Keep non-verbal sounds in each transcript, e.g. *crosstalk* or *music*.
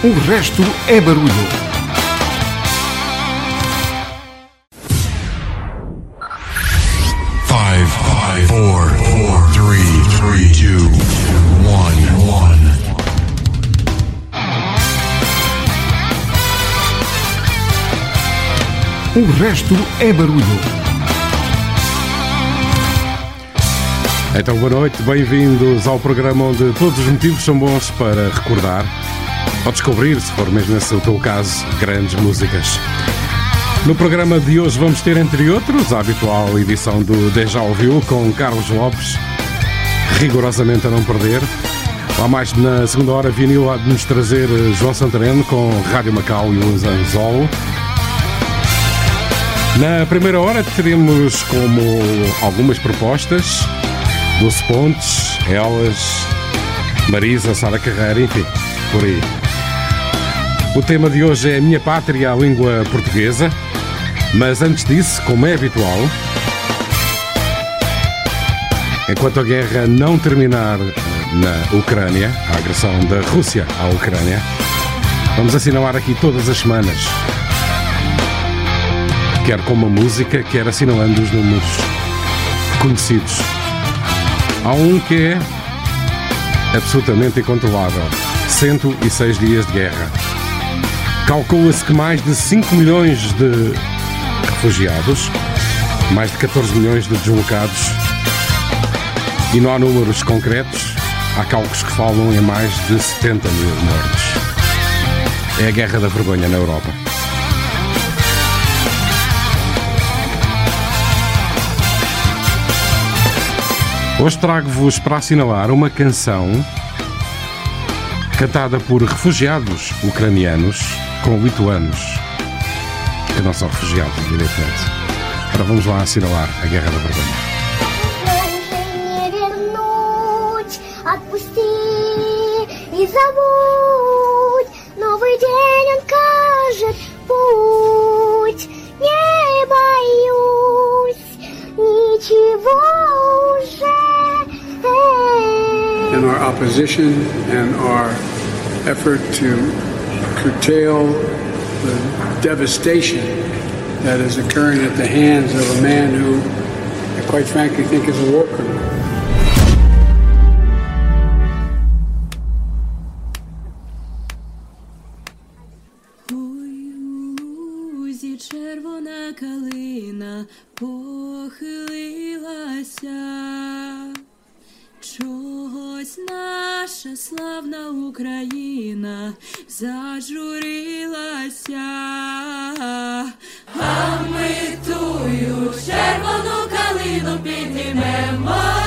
O resto é barulho. Five, five, four, four, three, three, two, one, one. O resto é barulho. Então, boa noite, bem-vindos ao programa onde todos os motivos são bons para recordar ou descobrir, se for mesmo esse o teu caso, grandes músicas. No programa de hoje vamos ter, entre outros, a habitual edição do Deja Ouviu com Carlos Lopes, rigorosamente a não perder. Lá mais na segunda hora, vinil de nos trazer João Santareno com Rádio Macau e o Anzolo. Na primeira hora teremos como algumas propostas Dulce Pontes, Elas, Marisa, Sara Carreira, enfim, por aí. O tema de hoje é a minha pátria, a língua portuguesa. Mas antes disso, como é habitual, enquanto a guerra não terminar na Ucrânia, a agressão da Rússia à Ucrânia, vamos assinalar aqui todas as semanas, quer com uma música, quer assinalando os números conhecidos. Há um que é absolutamente incontrolável: 106 dias de guerra. Calcula-se que mais de 5 milhões de refugiados, mais de 14 milhões de deslocados, e não há números concretos, há cálculos que falam em mais de 70 mil mortes. É a guerra da vergonha na Europa. Hoje trago-vos para assinalar uma canção cantada por refugiados ucranianos com lituanos que não são refugiados, evidentemente. Agora vamos lá assinalar a Guerra da Vergonha. не вернуть, отпусти и забудь. Новый день он кажет путь. Не боюсь ничего уже. in our opposition and our effort to curtail the devastation that is occurring at the hands of a man who, I quite frankly, think is a war criminal. Ой, у лузі червона калина похилилася, чогось наша славна Україна Зажурилася, а ми тую червону калину піднімемо,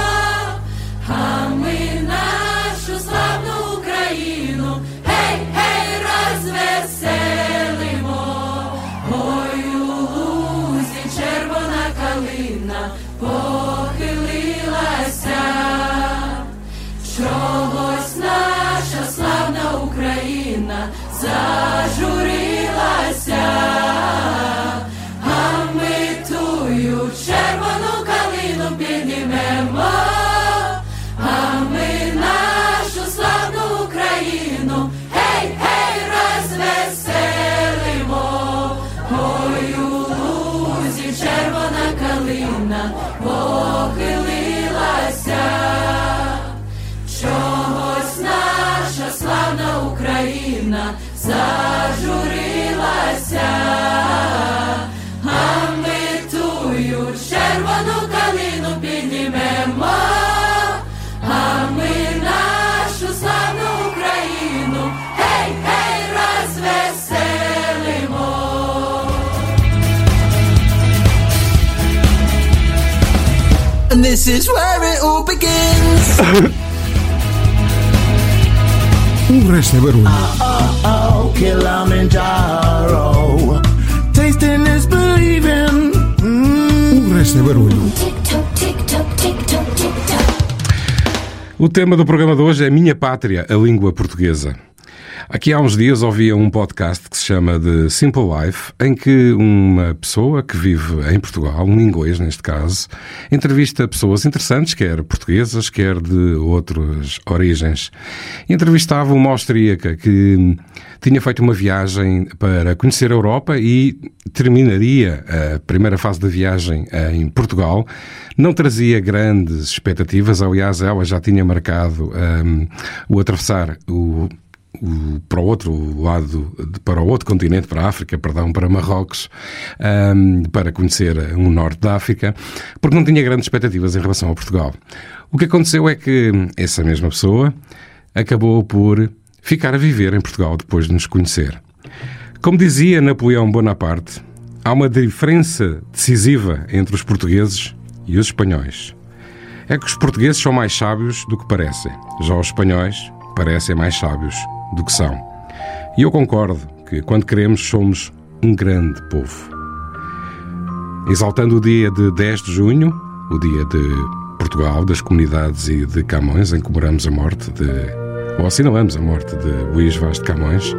this is where it all begins. *laughs* O resto é barulho. Oh, Kilimanjaro. Tasting is believing. Mm. O resto é barulho. O tema do programa de hoje é Minha Pátria, a língua portuguesa. Aqui há uns dias ouvia um podcast que se chama The Simple Life, em que uma pessoa que vive em Portugal, um inglês neste caso, entrevista pessoas interessantes, quer portuguesas, quer de outras origens. Entrevistava uma austríaca que tinha feito uma viagem para conhecer a Europa e terminaria a primeira fase da viagem em Portugal. Não trazia grandes expectativas, aliás, ela já tinha marcado um, o atravessar o o, para o outro lado, para o outro continente, para a África, perdão, para Marrocos, um, para conhecer o norte da África, porque não tinha grandes expectativas em relação a Portugal. O que aconteceu é que essa mesma pessoa acabou por ficar a viver em Portugal depois de nos conhecer. Como dizia Napoleão Bonaparte, há uma diferença decisiva entre os portugueses e os espanhóis. É que os portugueses são mais sábios do que parecem, já os espanhóis parecem mais sábios do que são. E eu concordo que, quando queremos, somos um grande povo. Exaltando o dia de 10 de junho, o dia de Portugal, das comunidades e de Camões, em que comemoramos a morte de. ou assinalamos a morte de Luís Vaz de Camões,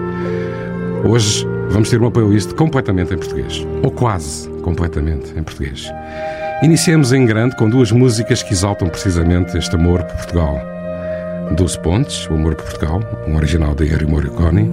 hoje vamos ter uma playlist completamente em português. Ou quase completamente em português. Iniciamos em grande com duas músicas que exaltam precisamente este amor por Portugal. Doze Pontes, O Amor por Portugal, um original de Harry Morricone.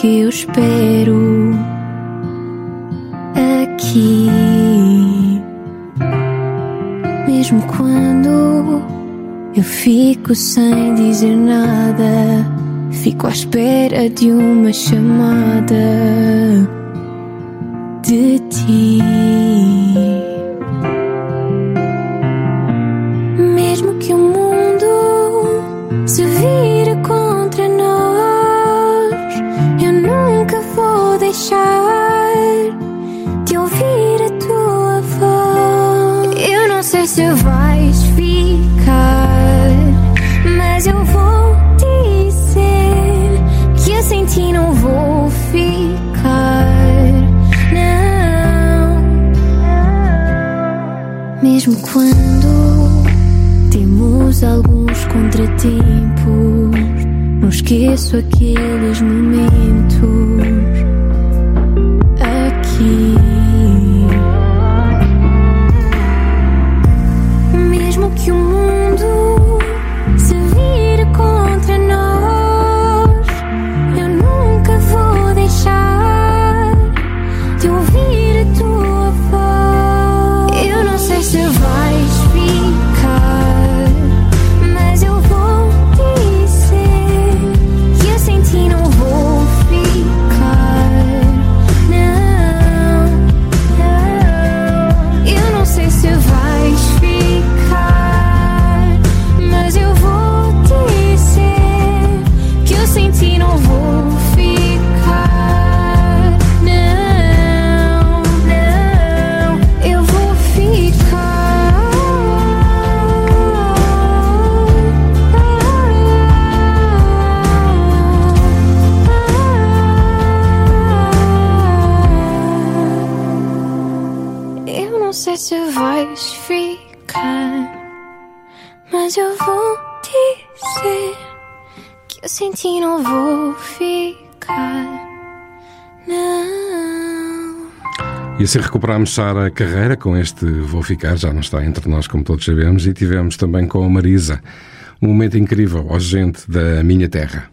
que eu espero aqui, mesmo quando eu fico sem dizer nada, fico à espera de uma chamada. Assim recuperámos Sara Carreira com este Vou Ficar, já não está entre nós, como todos sabemos, e tivemos também com a Marisa um momento incrível, ó gente da minha terra.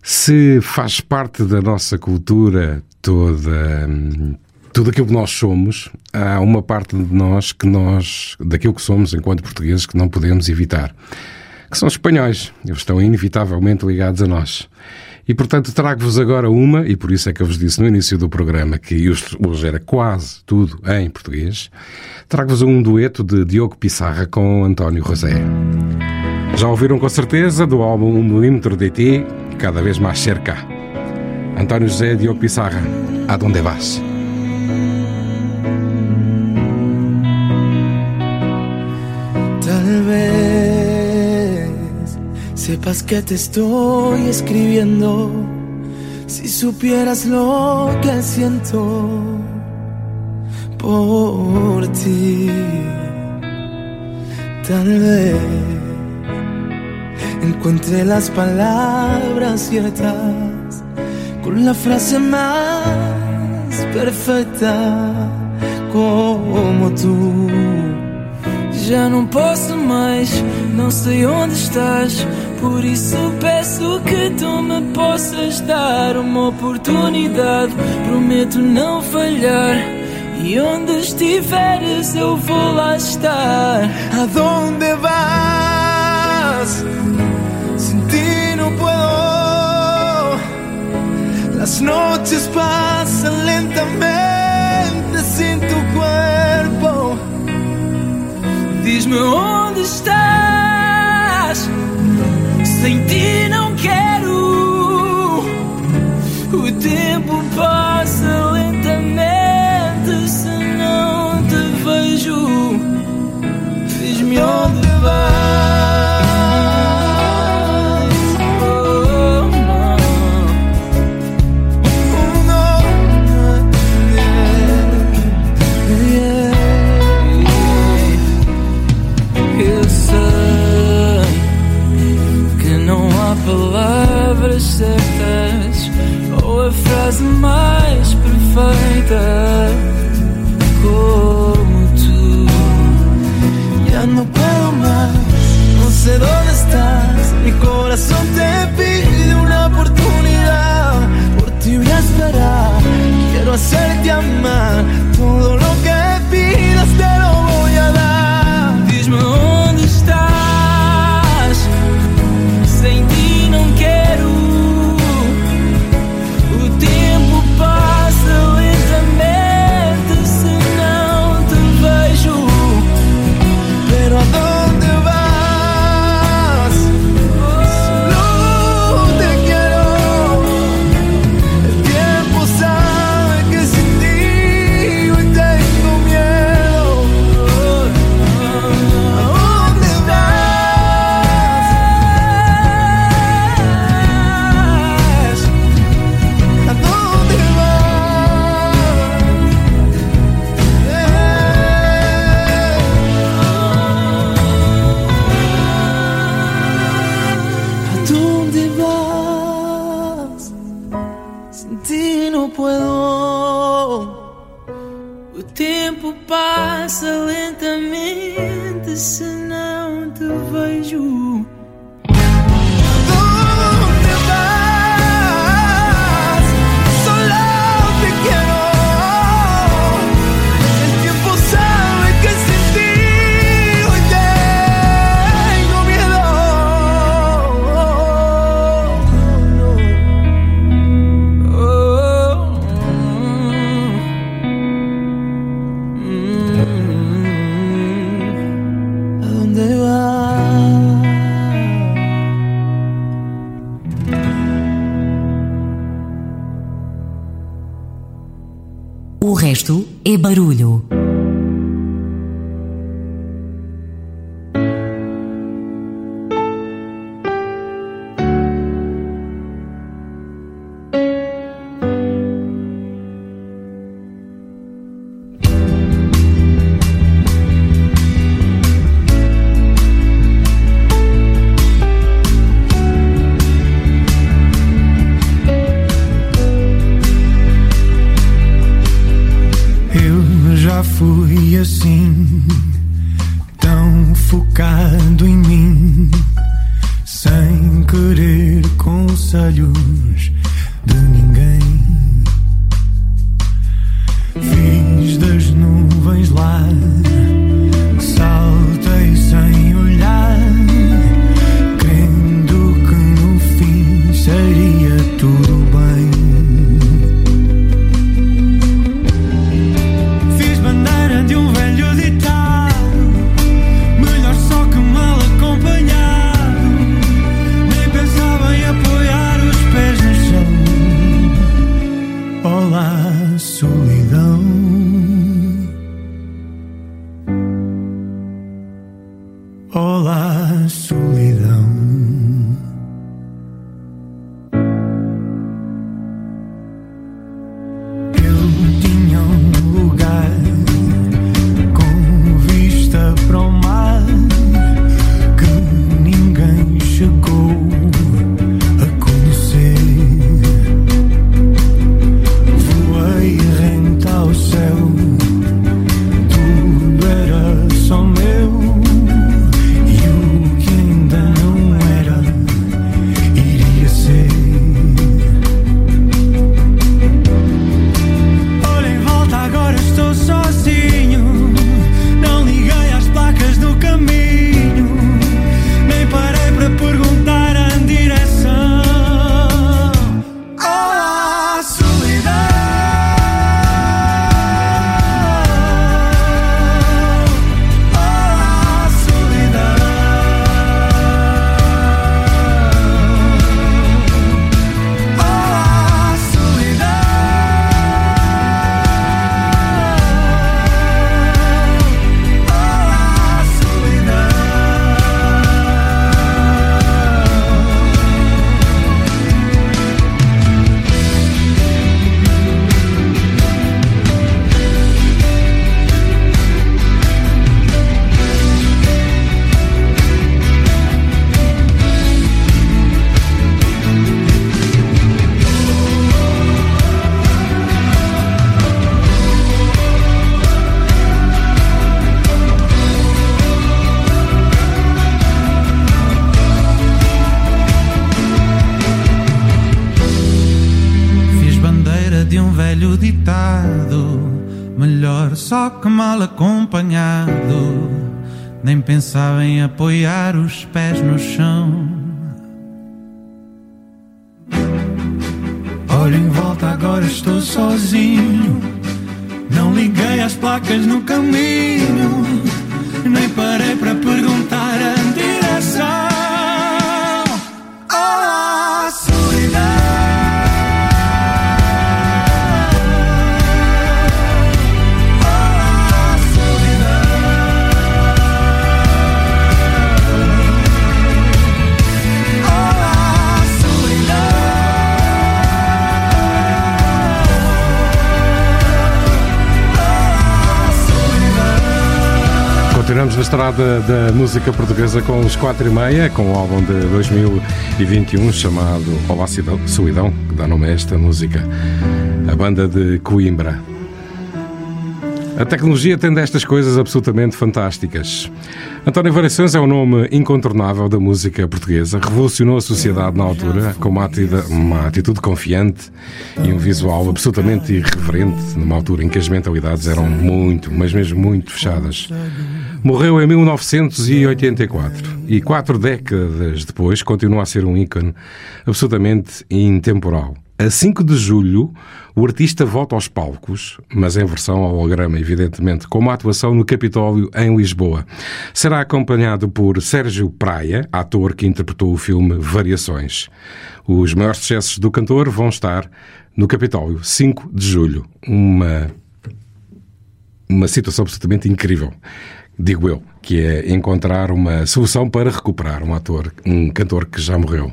Se faz parte da nossa cultura toda, hum, tudo aquilo que nós somos, há uma parte de nós que nós, daquilo que somos enquanto portugueses, que não podemos evitar, que são espanhóis. Eles estão inevitavelmente ligados a nós. E portanto trago-vos agora uma, e por isso é que eu vos disse no início do programa que hoje era quase tudo em português. Trago-vos um dueto de Diogo Pissarra com António Rosé. Já ouviram com certeza do álbum Um Milímetro de Ti, cada vez mais cerca. António José Diogo Pissarra, Aonde Vas? Sepas que te estoy escribiendo. Si supieras lo que siento por ti, tal vez encuentre las palabras ciertas con la frase más perfecta como tú. Já não posso mais, não sei onde estás. Por isso peço que tu me possas dar uma oportunidade. Prometo não falhar. E onde estiveres eu vou lá estar. ¿A dónde vas? Sin ti no puedo. Las noches pasan lentamente sin tu cuerpo. Diz-me onde estás. Sem ti não quero. O tempo passa lentamente se não te vejo. Diz-me onde vais. Como tu. Ya no puedo más, no sé dónde estás. Mi corazón te pide una oportunidad. Por ti voy a esperar, quiero hacerte amar. Estrada da música portuguesa com os 4 e meia, com o álbum de 2021 chamado Olá Solidão, que dá nome a esta música. A banda de Coimbra. A tecnologia tem destas coisas absolutamente fantásticas. António Variações é o nome incontornável da música portuguesa. Revolucionou a sociedade na altura com uma atitude, uma atitude confiante e um visual absolutamente irreverente, numa altura em que as mentalidades eram muito, mas mesmo muito fechadas. Morreu em 1984 e quatro décadas depois continua a ser um ícone absolutamente intemporal. A 5 de julho, o artista volta aos palcos, mas em versão holograma, evidentemente, com uma atuação no Capitólio em Lisboa. Será acompanhado por Sérgio Praia, ator que interpretou o filme Variações. Os maiores sucessos do cantor vão estar no Capitólio, 5 de julho. Uma uma situação absolutamente incrível, digo eu, que é encontrar uma solução para recuperar um ator, um cantor que já morreu.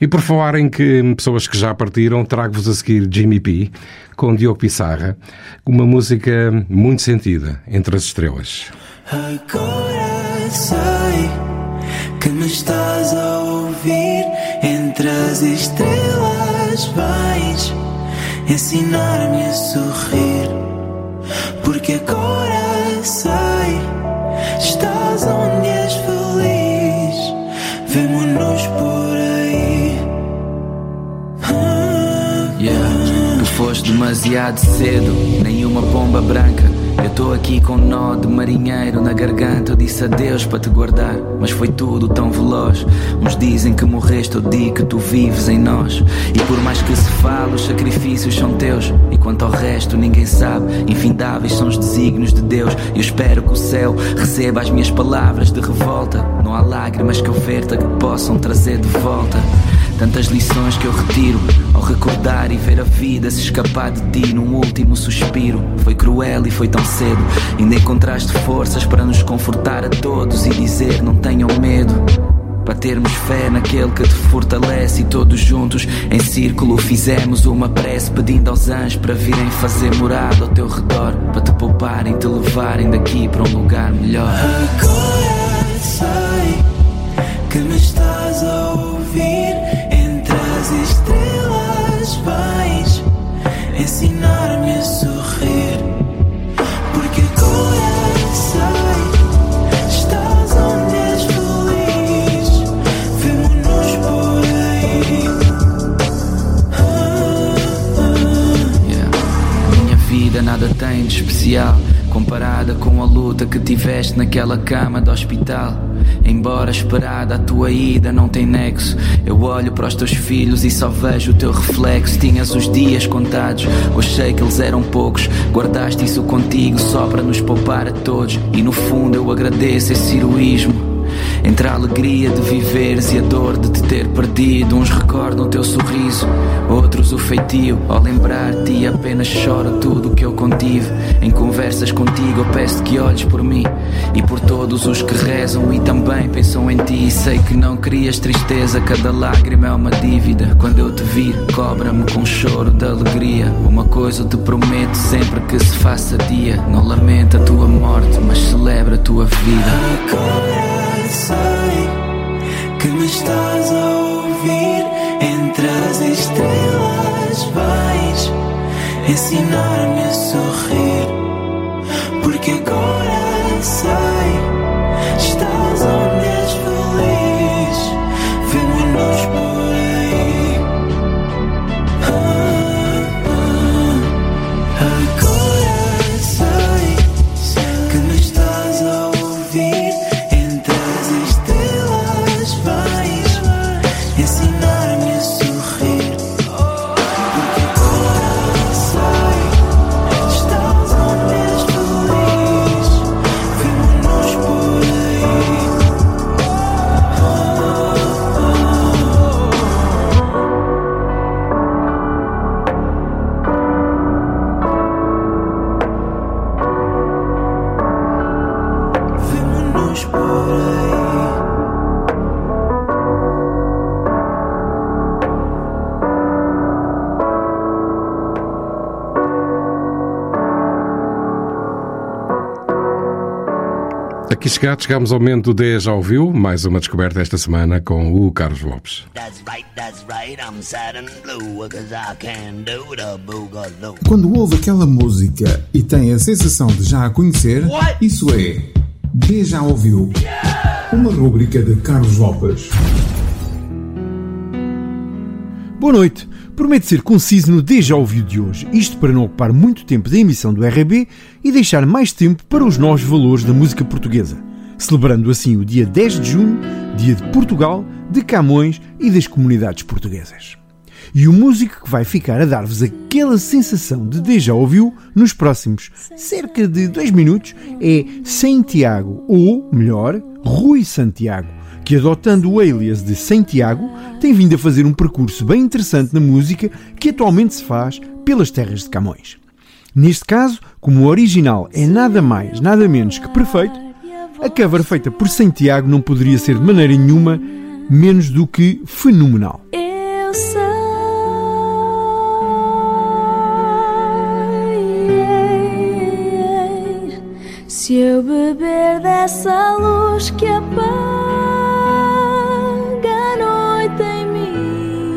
E por falar em que pessoas que já partiram, trago-vos a seguir Jimmy P com Diogo Pissarra, uma música muito sentida entre as estrelas. Agora sei que me estás a ouvir entre as estrelas. Vais ensinar-me a sorrir, porque agora sei foste demasiado cedo, nenhuma bomba branca. Eu tô aqui com nó de marinheiro na garganta. Eu disse adeus para te guardar, mas foi tudo tão veloz. Uns dizem que morreste, eu digo que tu vives em nós. E por mais que se fale, os sacrifícios são teus. E quanto ao resto, ninguém sabe. Infindáveis são os desígnios de Deus. Eu espero que o céu receba as minhas palavras de revolta. Não há lágrimas que eu verta que possam trazer de volta. Tantas lições que eu retiro ao recordar e ver a vida se escapar de ti num último suspiro. Foi cruel e foi tão cedo. Ainda encontraste forças para nos confortar a todos e dizer: não tenham medo. Para termos fé naquele que te fortalece e todos juntos em círculo fizemos uma prece pedindo aos anjos para virem fazer morada ao teu redor, para te pouparem, te levarem daqui para um lugar melhor. Agora sei que me estás a ouvir. Ensinar-me a sorrir. Porque sei, estás onde és feliz. Vemo-nos por aí. Yeah. Minha vida nada tem de especial comparada com a luta que tiveste naquela cama do hospital. Embora esperada a tua ida não tem nexo. Eu olho para os teus filhos e só vejo o teu reflexo. Tinhas os dias contados, sei que eles eram poucos. Guardaste isso contigo só para nos poupar a todos. E no fundo eu agradeço esse heroísmo. Entre a alegria de viveres e a dor de te ter perdido, uns recordam o teu sorriso, outros o feitio. Ao lembrar-te, apenas choro tudo o que eu contive. Em conversas contigo, eu peço que olhes por mim e por todos os que rezam e também pensam em ti. Sei que não crias tristeza, cada lágrima é uma dívida. Quando eu te vir, cobra-me com choro de alegria. Uma coisa eu te prometo sempre que se faça dia: não lamenta a tua morte, mas celebra a tua vida. Agora sei que me estás a ouvir. Entre as estrelas vais ensinar-me a sorrir. Porque agora sei, chegados, chegamos ao momento do 10 já ouviu, mais uma descoberta esta semana com o Carlos Lopes. That's right, that's right, I'm sad and blue, cause I can do the boogaloo. Quando ouve aquela música e tem a sensação de já a conhecer, isso é Já Ouviu. Uma rúbrica de Carlos Lopes. Boa noite. Prometo ser conciso no Deja Ouviu de hoje, isto para não ocupar muito tempo da emissão do RB e deixar mais tempo para os novos valores da música portuguesa, celebrando assim o dia 10 de junho, dia de Portugal, de Camões e das comunidades portuguesas. E o músico que vai ficar a dar-vos aquela sensação de Deja Ouviu nos próximos cerca de dois minutos é Santiago, ou, melhor, Rui Santiago, que adotando o alias de Santiago, tem vindo a fazer um percurso bem interessante na música que atualmente se faz pelas terras de Camões. Neste caso, como o original é nada mais, nada menos que perfeito, a cover feita por Santiago não poderia ser de maneira nenhuma menos do que fenomenal. Eu sei se eu beber dessa luz que apaga a noite em mim,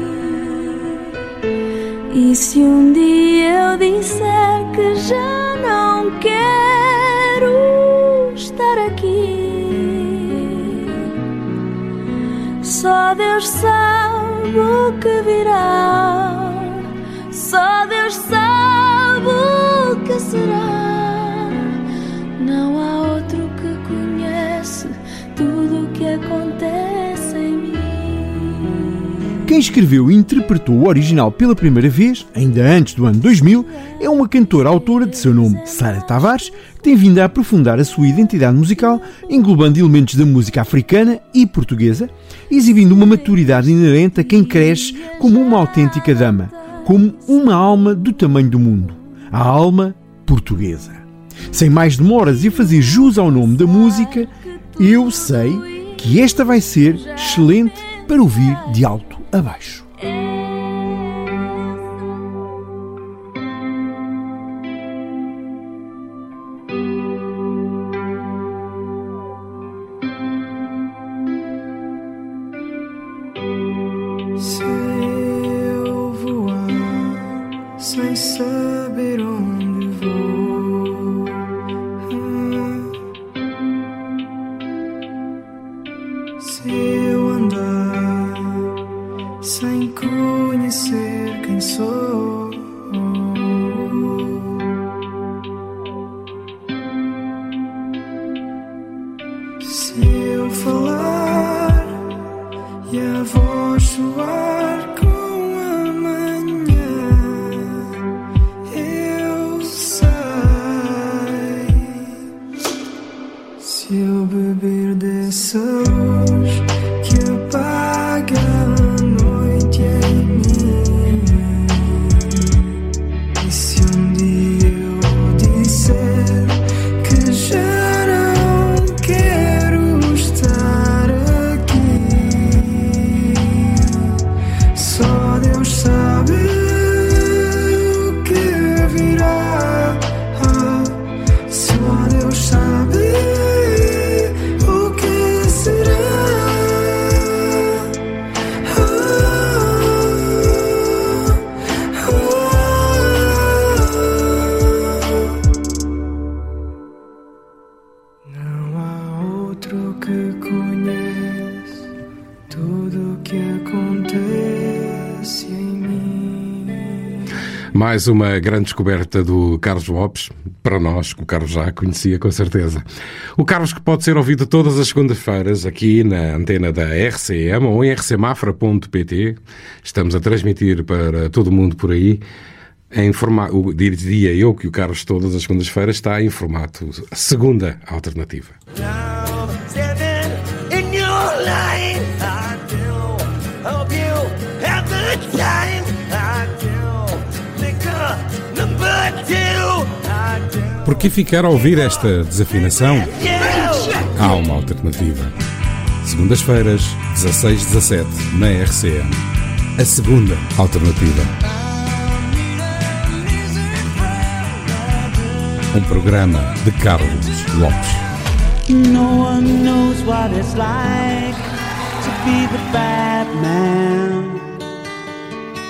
e se um dia eu disser que já não quero só Deus sabe o que virá. Só Deus sabe o que será. Não há outro que conhece tudo o que acontece em mim. Quem escreveu e interpretou o original pela primeira vez, ainda antes do ano 2000, é uma cantora-autora de seu nome, Sara Tavares, tem vindo a aprofundar a sua identidade musical, englobando elementos da música africana e portuguesa, exibindo uma maturidade inerente a quem cresce como uma autêntica dama, como uma alma do tamanho do mundo, a alma portuguesa. Sem mais demoras e fazer jus ao nome da música, eu sei que esta vai ser excelente para ouvir de alto a baixo. Mais uma grande descoberta do Carlos Lopes, para nós, que o Carlos já conhecia com certeza. O Carlos que pode ser ouvido todas as segundas-feiras aqui na antena da RCM ou em rcmafra.pt. Estamos a transmitir para todo mundo por aí. Em formato, diria eu que o Carlos todas as segundas-feiras está em formato segunda alternativa. Standing Por que ficar a ouvir esta desafinação? Há uma alternativa. Segundas-feiras, 16-17, na RCM. A segunda alternativa. Um programa de Carlos Lopes. No one knows what it's like to be the bad man,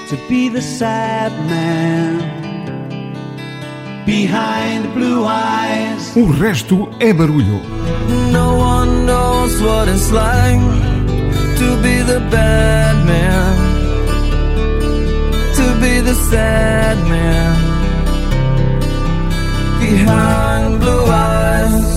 to be the sad man behind blue eyes. O resto é barulho. No one knows what it's like to be the bad man, to be the sad man behind blue eyes.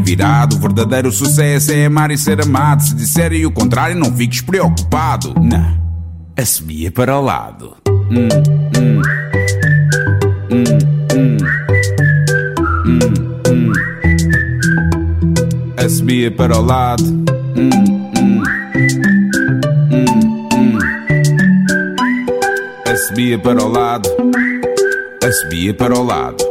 virado. O verdadeiro sucesso é amar e ser amado. Se disserem o contrário, não fiques preocupado. Não, assumia é para o lado. Hum, hum. Hum, hum. hum. É para o lado. Hum, hum. Assobia é para o lado. Assobia para o lado.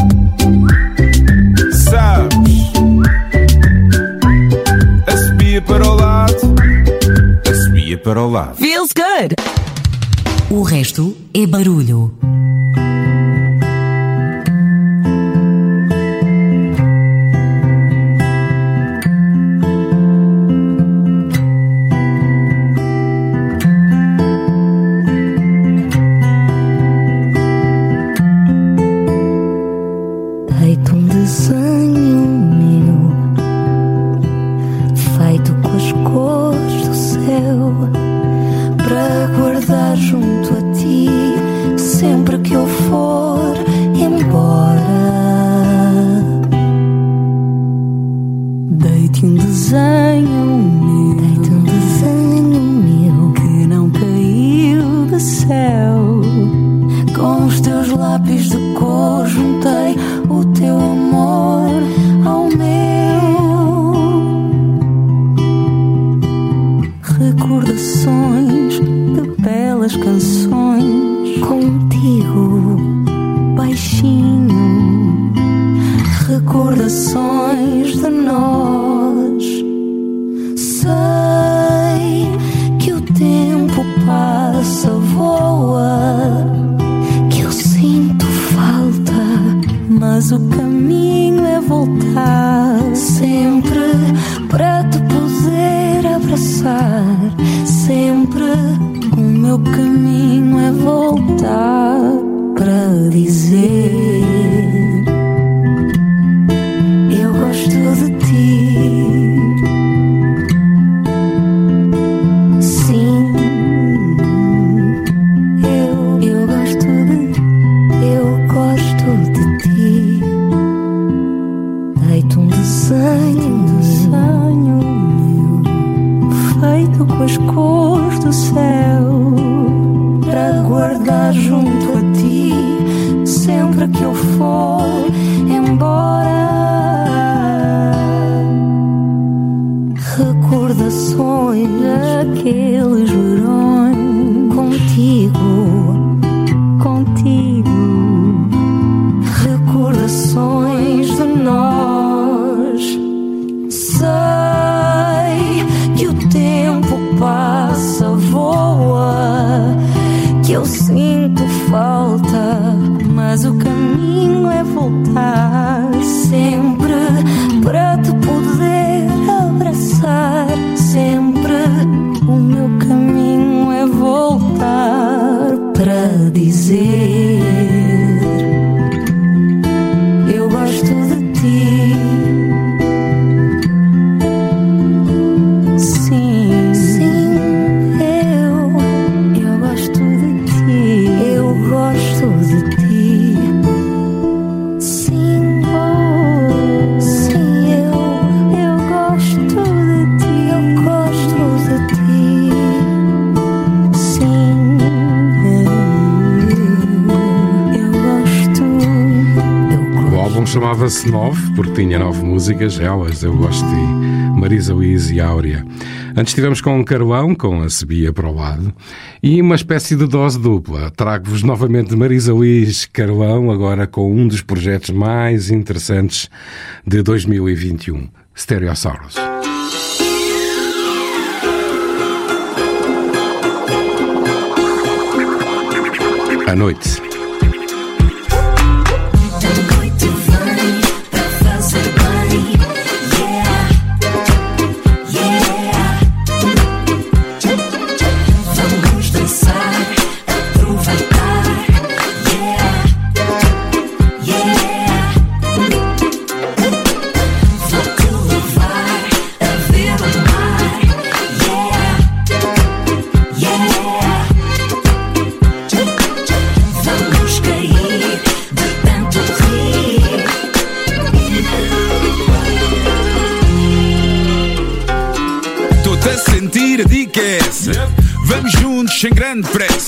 subia para o lado, a subia para o lado. Feels good. O resto é barulho. Chamava-se Nove, porque tinha nove músicas, elas, eu gosto de Marisa Luiz e Áurea. Antes estivemos com um Carolão, com a Sebia para o lado, e uma espécie de dose dupla. Trago-vos novamente Marisa Luiz Carolão, agora com um dos projetos mais interessantes de 2021, Stereosaurus. À noite.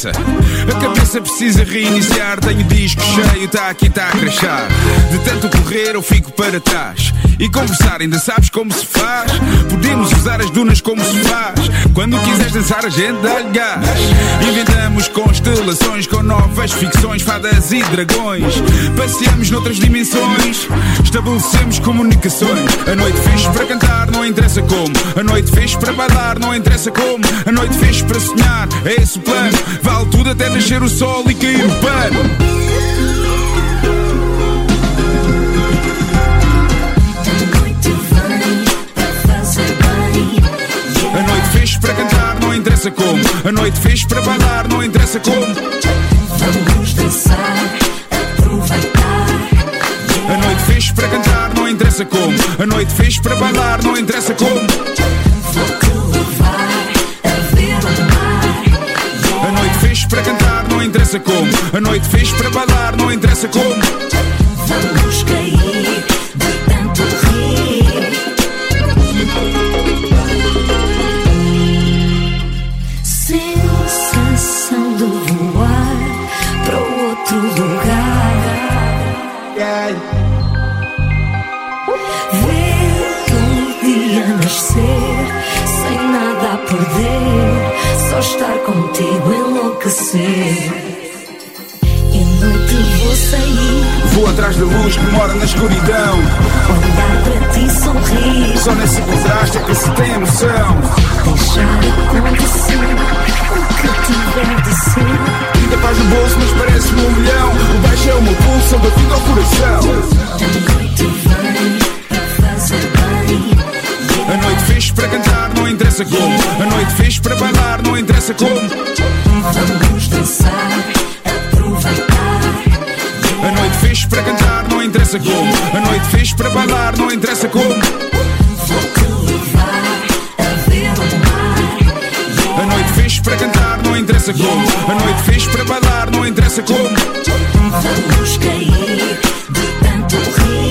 Pressa. A cabeça precisa reiniciar. Tenho disco cheio, tá aqui, tá a crachar. De tanto correr, eu fico para trás. E conversar, ainda sabes como se faz? Podemos usar as dunas como se faz. Quando quiseres dançar, a gente dá-lhe gás. Inventamos constelações com novas ficções, fadas e dragões. Passeamos noutras dimensões, estabelecemos comunicações. A noite fez para cantar, não interessa como. A noite fez para bailar, não interessa como. A noite fez para sonhar, é esse o plano. Vale tudo até nascer o sol e cair o pano. Para cantar, não interessa como. A noite fez para bailar, não interessa como. Vamos dançar, aproveitar. A noite fez para cantar, não interessa como. A noite fez para bailar, não interessa como. Vou te levar a ver o mar. A noite fez para cantar, não interessa como. A noite fez para bailar, não interessa como. Vamos cair estar contigo enlouquecer. E noite vou sair. Vou atrás da luz que mora na escuridão. Olhar para ti sorrir. Só nesse contraste é que se tem a noção. Deixar acontecer o que tiver de ser. 30 paz no bolso, mas parece-me um milhão. O baixo é o meu pulso, da vida ao coração. A noite vem. A noite fez para cantar, não interessa como. A noite fez para bailar, não interessa como. Vamos dançar, aproveitar. A noite fez para cantar, não interessa como. A noite fez para bailar, não interessa como. Vou te levar a ver o mar. A noite fez para cantar, não interessa como. A noite fez para bailar, não interessa como. Vamos cair de tanto rir.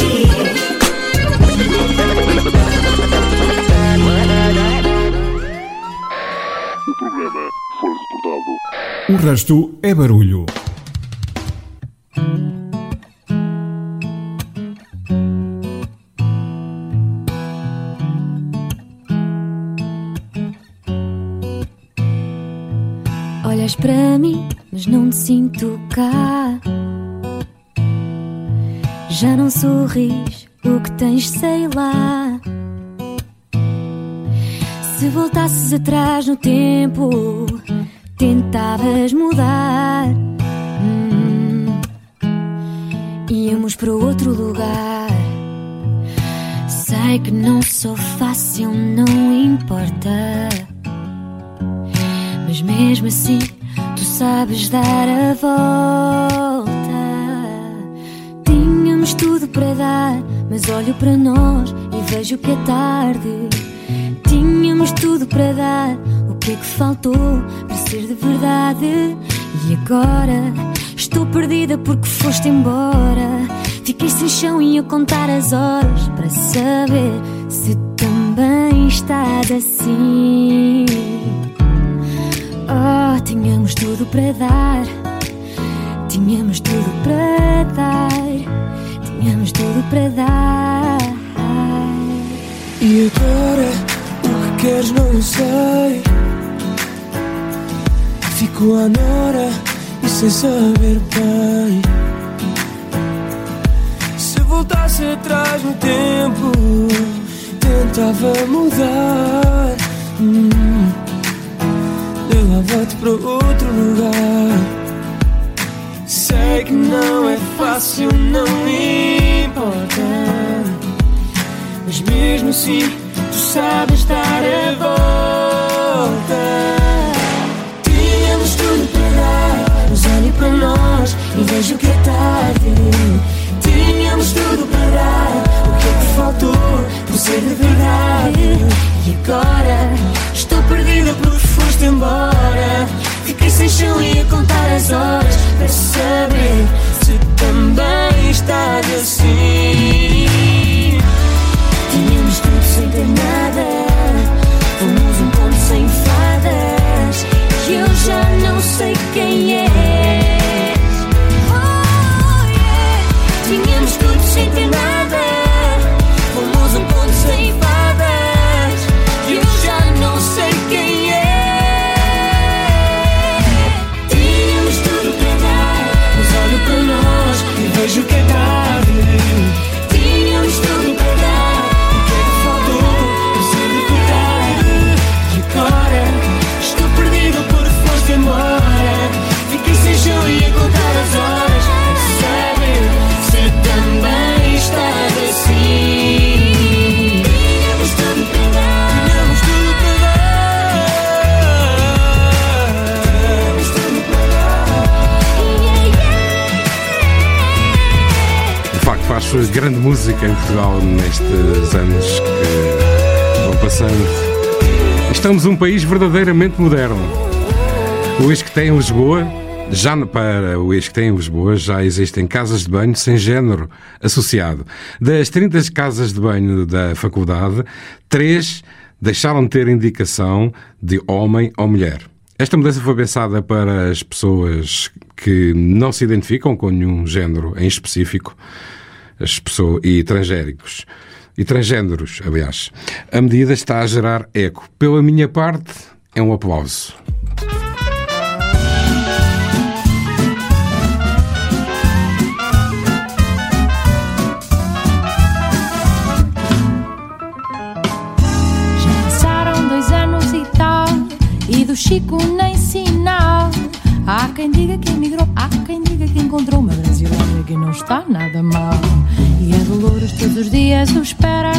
Programa foi reportado. O resto é barulho. Olhas para mim, mas não te sinto cá. Já não sorris, o que tens, sei lá. Se voltasses atrás no tempo, tentavas mudar. Hum, íamos para outro lugar. Sei que não sou fácil, não importa. Mas mesmo assim, tu sabes dar a volta. Tínhamos tudo para dar, mas olho para nós e vejo que é tarde. Tínhamos tudo para dar, o que é que faltou para ser de verdade? E agora estou perdida porque foste embora. Fiquei sem chão e a contar as horas para saber se também estás assim. Oh, tínhamos tudo para dar. Tínhamos tudo para dar. Tínhamos tudo para dar. E agora queres não sei. Fico à nora e sem saber bem. Se voltasse atrás no tempo, tentava mudar. Hum, Levava-te para outro lugar. Sei que não é fácil, não importa. Mas mesmo assim, tu sabes dar a volta. Tínhamos tudo para dar, mas olho para nós e vejo que é tarde. Tínhamos tudo para dar, o que é que faltou por ser de verdade? E agora estou perdida porque foste embora. Fiquei sem chão e a contar as horas para saber se também estás assim. Sem ter nada. Fomos um ponto sem fadas. Que eu já não sei quem és. Música em Portugal nestes anos que vão passando. Estamos um país verdadeiramente moderno. O que tem em Lisboa, já para o que tem em Lisboa, já existem casas de banho sem género associado. Das 30 casas de banho da faculdade, três deixaram de ter indicação de homem ou mulher. Esta mudança foi pensada para as pessoas que não se identificam com nenhum género em específico as pessoas, e transgéricos. E transgêneros, aliás. A medida está a gerar eco. Pela minha parte, é um aplauso. Já passaram dois anos e tal E do Chico nem sinal Há quem diga que emigrou Há quem diga que encontrou uma brasileira Que não está nada mal. E a Dolores todos os dias o espera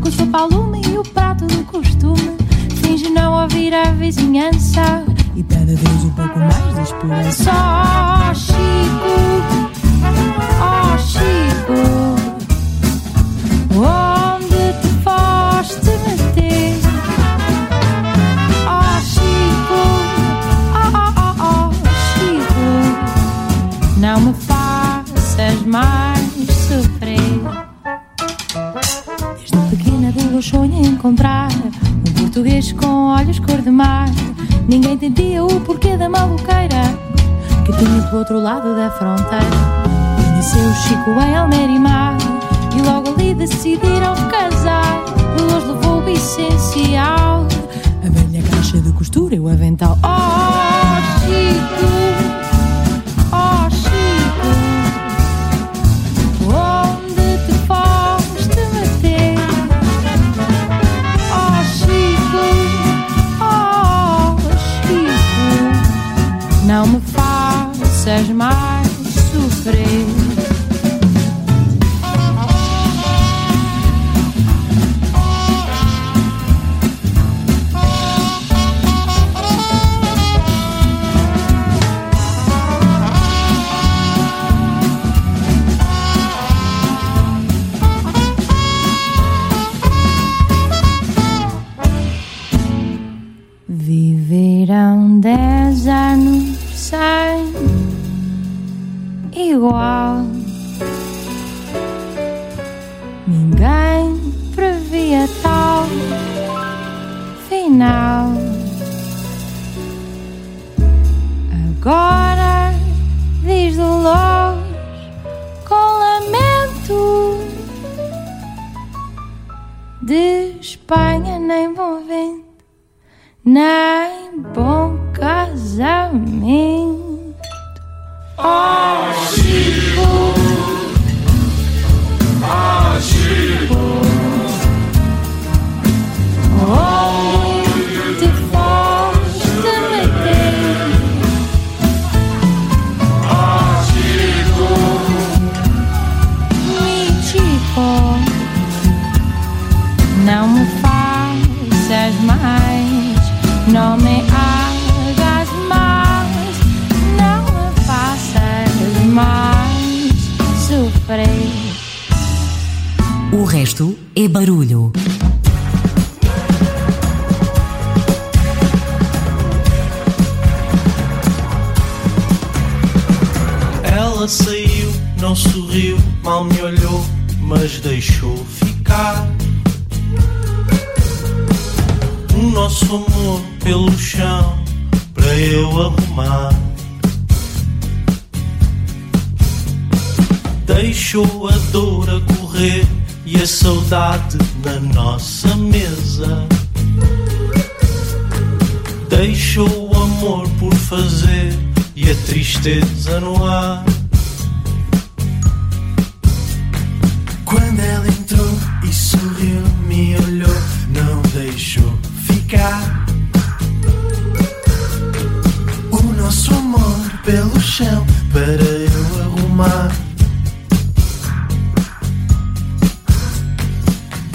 Com o seu palume e o prato do costume Finge não ouvir a vizinhança. E pede a Deus um pouco mais de esperança. Oh Chico. Oh Chico. Onde te foste meter? Oh Chico, oh oh oh oh Chico, não me faças mais sofrer. Desde pequena Dolores sonho em encontrar um português com olhos cor de mar. Ninguém entendia o porquê da maluqueira que tinha pelo outro lado da fronteira. Conheceu Chico em Almerimar e logo ali decidiram casar. Dolores levou o essencial, a velha caixa de costura e o avental. Oh Chico, oh faças mais sofrer. Viverão dez anos igual. Ninguém previa tal final. Agora diz Dolores com lamento de Espanha, nem bom vento, nem bom casamento. Oh, O resto é barulho. Ela saiu, não sorriu, mal me olhou, mas deixou ficar. O nosso amor pelo chão para eu arrumar. Deixou a dor a correr e a saudade na nossa mesa. Deixou o amor por fazer e a tristeza no ar. Quando ela entrou e sorriu, me olhou, não deixou ficar. O nosso amor pelo chão para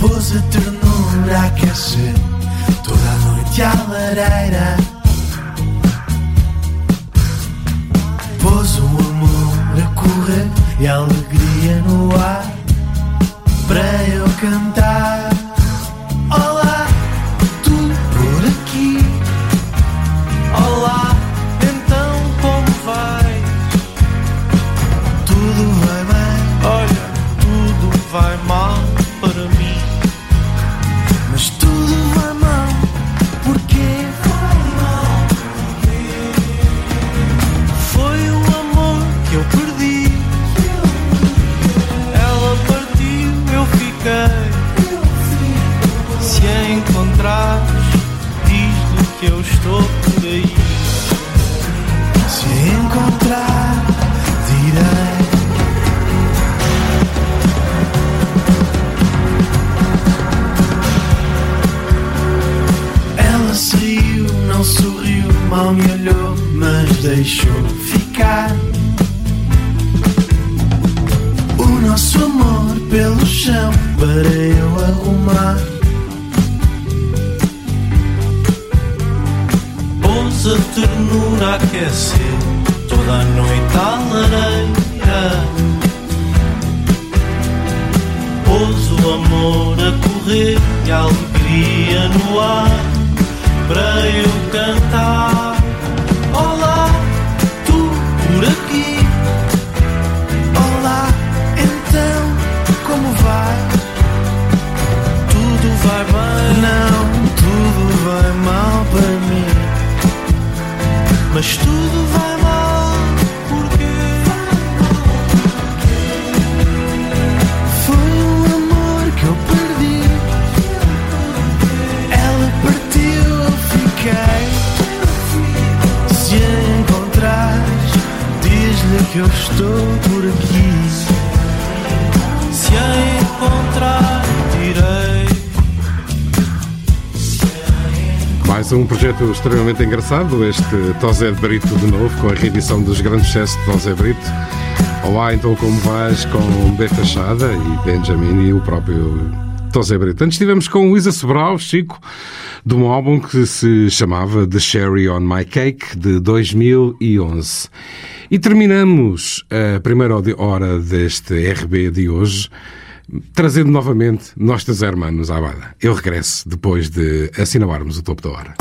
Pôs a ternura a aquecer toda a noite à lareira. Pôs o amor a correr e a tudo um projeto extremamente engraçado, este Tosé de Brito de novo, com a reedição dos grandes sucessos de Tosé Brito. Olá, então como vais com B Fachada e Benjamin e o próprio Tosé Brito. Antes estivemos com Luísa Sobral, Chico, de um álbum que se chamava The Sherry on My Cake, de 2011. E terminamos a primeira hora deste RB de hoje trazendo novamente Nossos Hermanos à banda. Eu regresso depois de assinalarmos o topo da hora.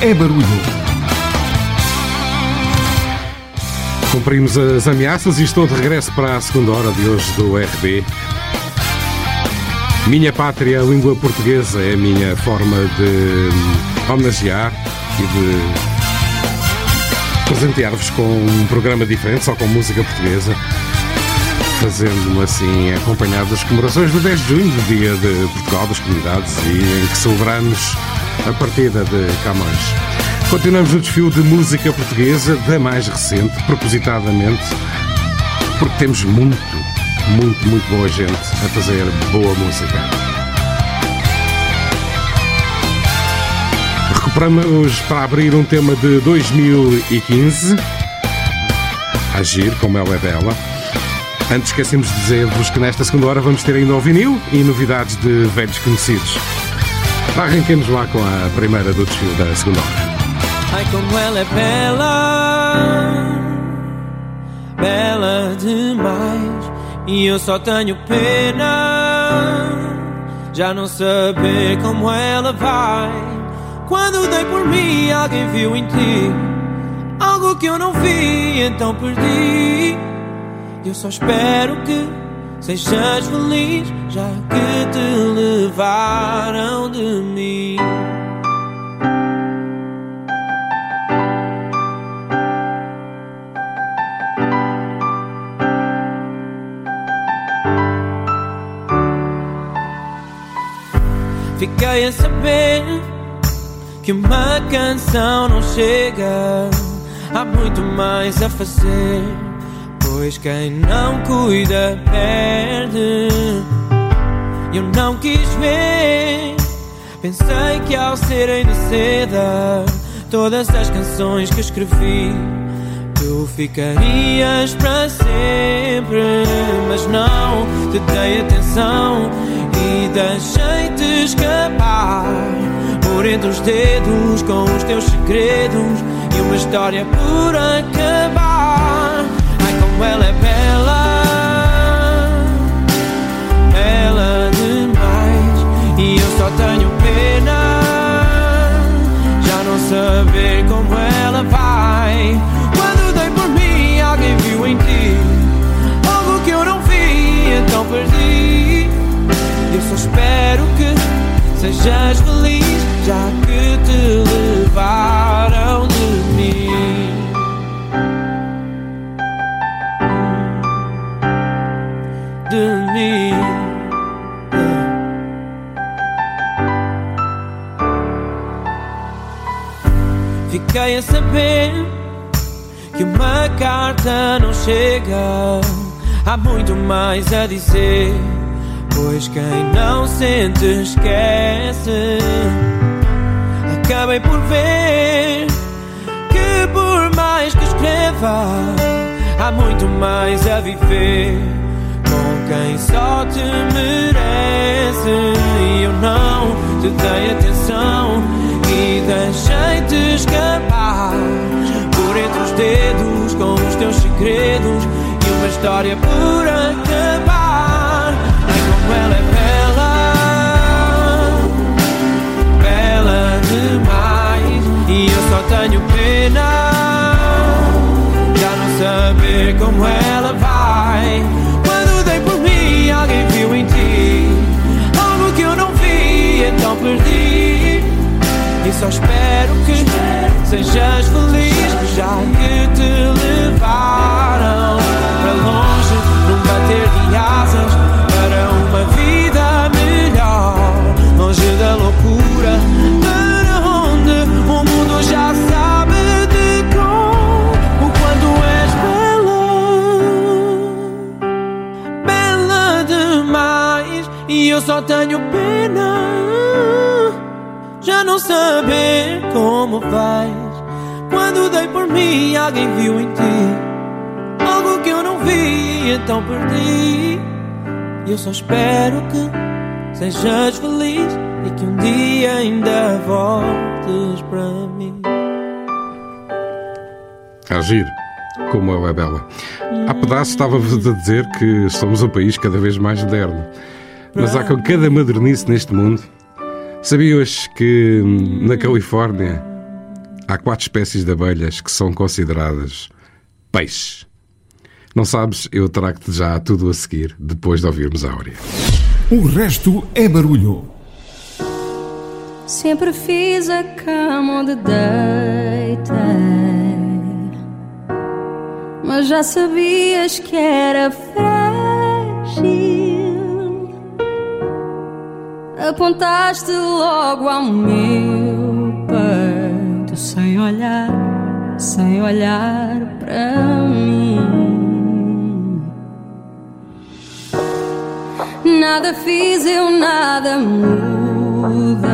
É barulho. Cumprimos as ameaças e estou de regresso para a segunda hora de hoje do RB. Minha pátria, a língua portuguesa, é a minha forma de hum, homenagear e de presentear-vos com um programa diferente, só com música portuguesa, fazendo-me assim acompanhado das comemorações do 10 de junho, do Dia de Portugal, das Comunidades, e em que celebramos a partida de Camões. Continuamos no desfile de música portuguesa, da mais recente, propositadamente, porque temos muito, muito, muito boa gente a fazer boa música. Recuperamos para abrir um tema de 2015, Agir, como ela é bela. Antes esquecemos de dizer-vos que nesta segunda hora vamos ter ainda o vinil e novidades de velhos conhecidos. Arranquemos lá com a primeira do desfile da segunda hora. Ai, como ela é bela, bela demais. E eu só tenho pena, já não saber como ela vai. Quando dei por mim, alguém viu em ti algo que eu não vi, então perdi. Eu só espero que sejas feliz, já que te levaram de mim. Fiquei a saber que uma canção não chega, há muito mais a fazer. Pois quem não cuida perde. Eu não quis ver. Pensei que ao serem de seda, todas as canções que escrevi, tu ficarias para sempre. Mas não te dei atenção e deixei-te escapar por entre os dedos com os teus segredos e uma história por acabar. Como ela é bela, bela demais, e eu só tenho pena já não saber como ela vai. Quando dei por mim, alguém viu em ti algo que eu não vi, então perdi. Eu só espero que sejas feliz, já que te chega. Há muito mais a dizer. Pois quem não sente esquece. Acabei por ver que por mais que escreva, há muito mais a viver com quem só te merece. E eu não te dei atenção e deixei-te escapar por entre os dedos teus segredos e uma história por acabar. Ai, como ela é bela, bela demais. E eu só tenho pena já não saber como ela vai. Quando dei por mim, alguém viu em ti algo que eu não vi, então perdi. E só espero que sejas feliz, já que eu só tenho pena já não saber como faz. Quando dei por mim, alguém viu em ti algo que eu não vi, então perdi. E eu só espero que sejas feliz e que um dia ainda voltes para mim. Agir, como ela é bela. Há pedaço estava-vos a dizer que somos um país cada vez mais moderno. Mas há com cada modernice neste mundo. Sabias que hum, na Califórnia há quatro espécies de abelhas que são consideradas peixes? Não sabes? Eu trago-te já tudo a seguir, depois de ouvirmos a Áurea. O resto é barulho. Sempre fiz a cama onde deitei Mas já sabias que era frágil Apontaste logo ao meu peito Sem olhar, sem olhar para mim. Nada fiz, eu nada mudei.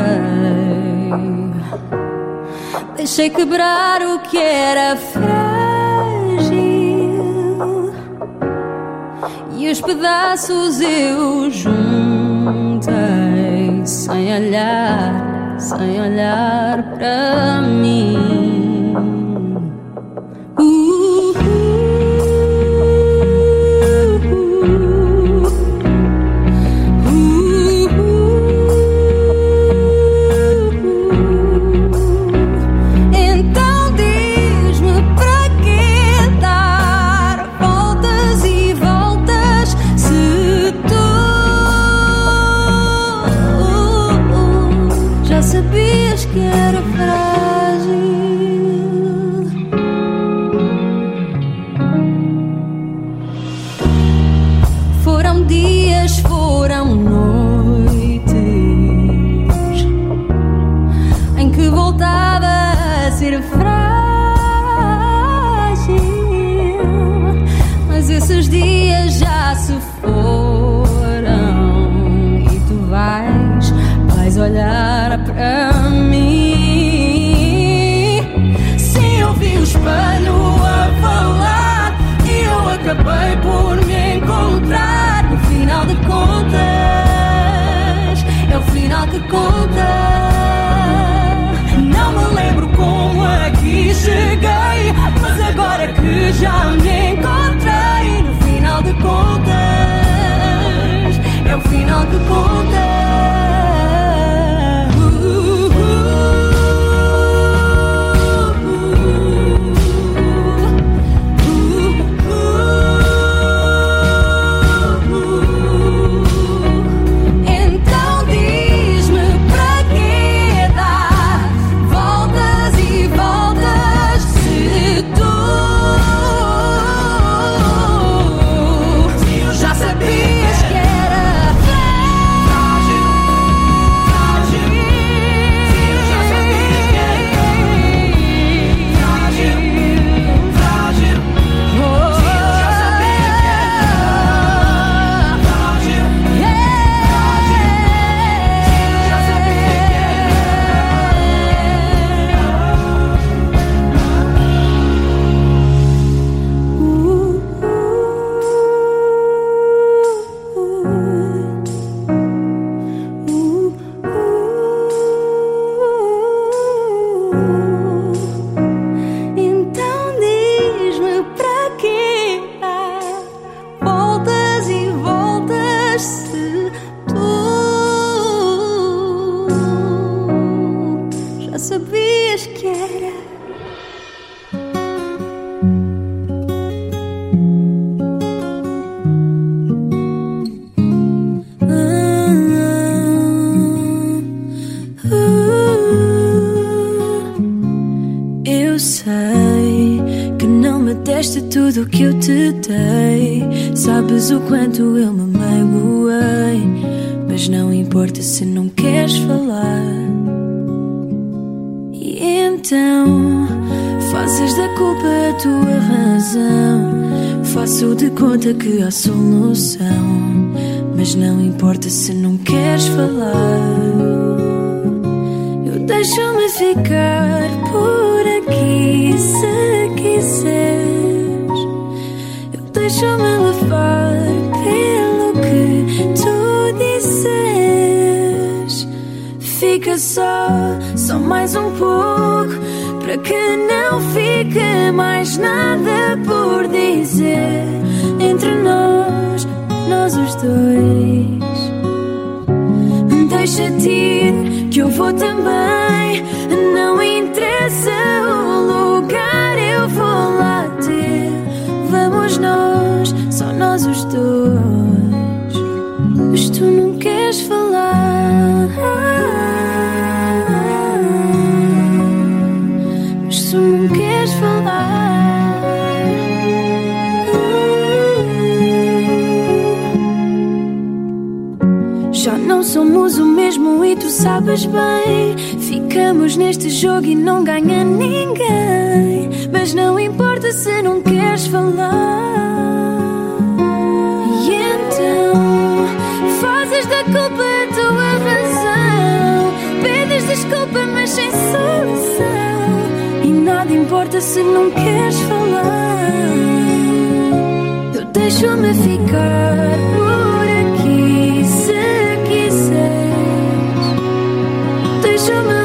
Deixei quebrar o que era frágil. E os pedaços eu juntei sem olhar, sem olhar para mim. Uh, fique mais nada por dizer entre nós, nós os dois. Deixa-te ir, que eu vou também. Não interessa o lugar, eu vou lá ter. Vamos nós, só nós os dois. Mas tu não queres falar. Somos o mesmo e tu sabes bem. Ficamos neste jogo e não ganha ninguém. Mas não importa se não queres falar. E então fazes da culpa a tua razão. Pedes desculpa, mas sem solução. E nada importa se não queres falar. Eu deixo-me ficar Deixa-me levar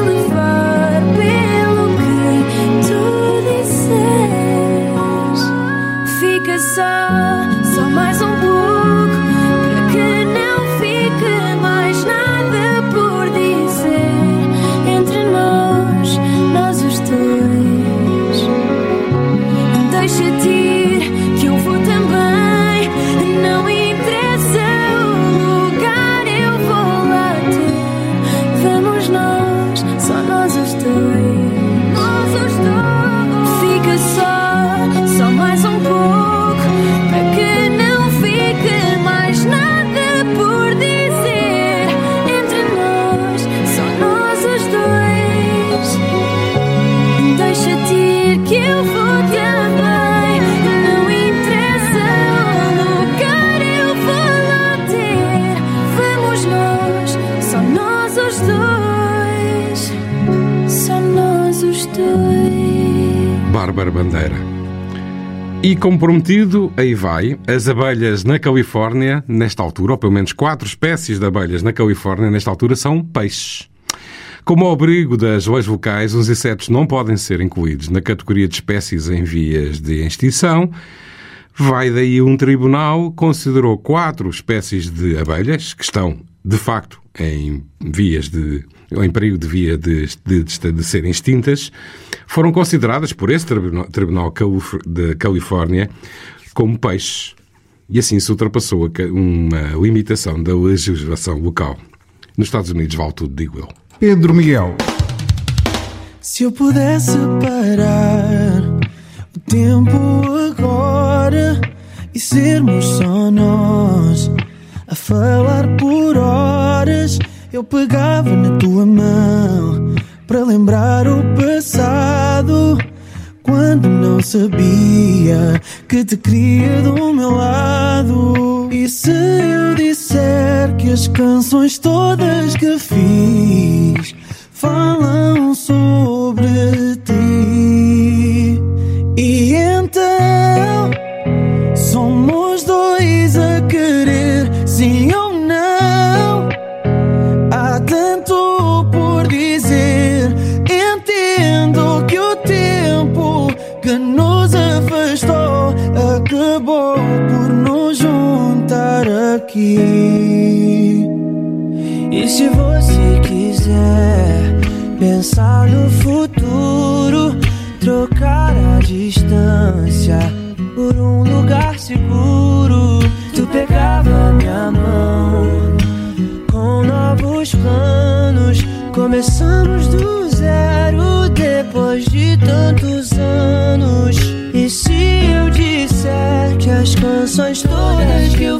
Bandeira. E como prometido, aí vai, as abelhas na Califórnia, nesta altura, ou pelo menos quatro espécies de abelhas na Califórnia, nesta altura, são peixes. Como ao abrigo das leis vocais, os insetos não podem ser incluídos na categoria de espécies em vias de extinção. Vai daí um tribunal considerou quatro espécies de abelhas que estão de facto em vias de em perigo de via de, de, de, de serem extintas, foram consideradas por esse Tribunal, tribunal da Califórnia como peixes. E assim se ultrapassou uma limitação da legislação local. Nos Estados Unidos vale tudo, digo eu. Pedro Miguel. Se eu pudesse parar o tempo agora e sermos só nós a falar por horas, eu pegava na tua mão para lembrar o passado. Quando não sabia que te queria do meu lado. E se eu disser que as canções todas que fiz falam sobre ti? E então somos dois a querer, sim ou tanto por dizer. Entendo que o tempo que nos afastou acabou por nos juntar aqui. E se você quiser pensar no futuro, trocar a distância por um lugar seguro, Começamos do zero depois de tantos anos. E se eu disser que as canções todas que eu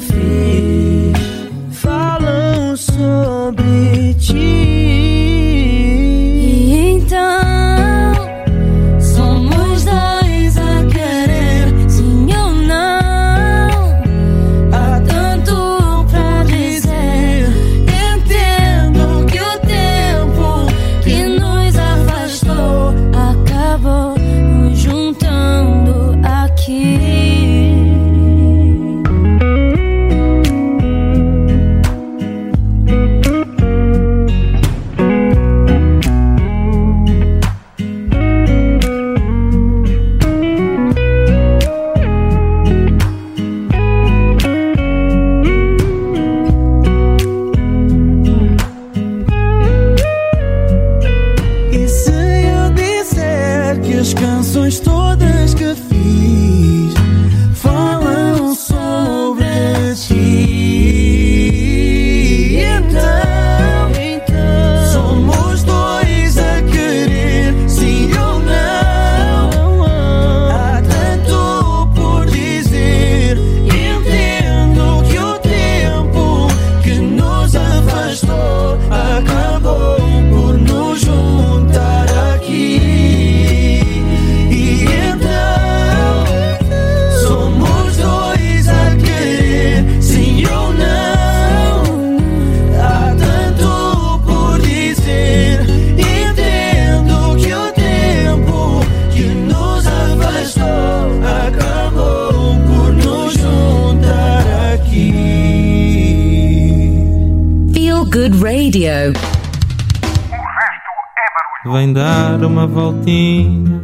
voltinha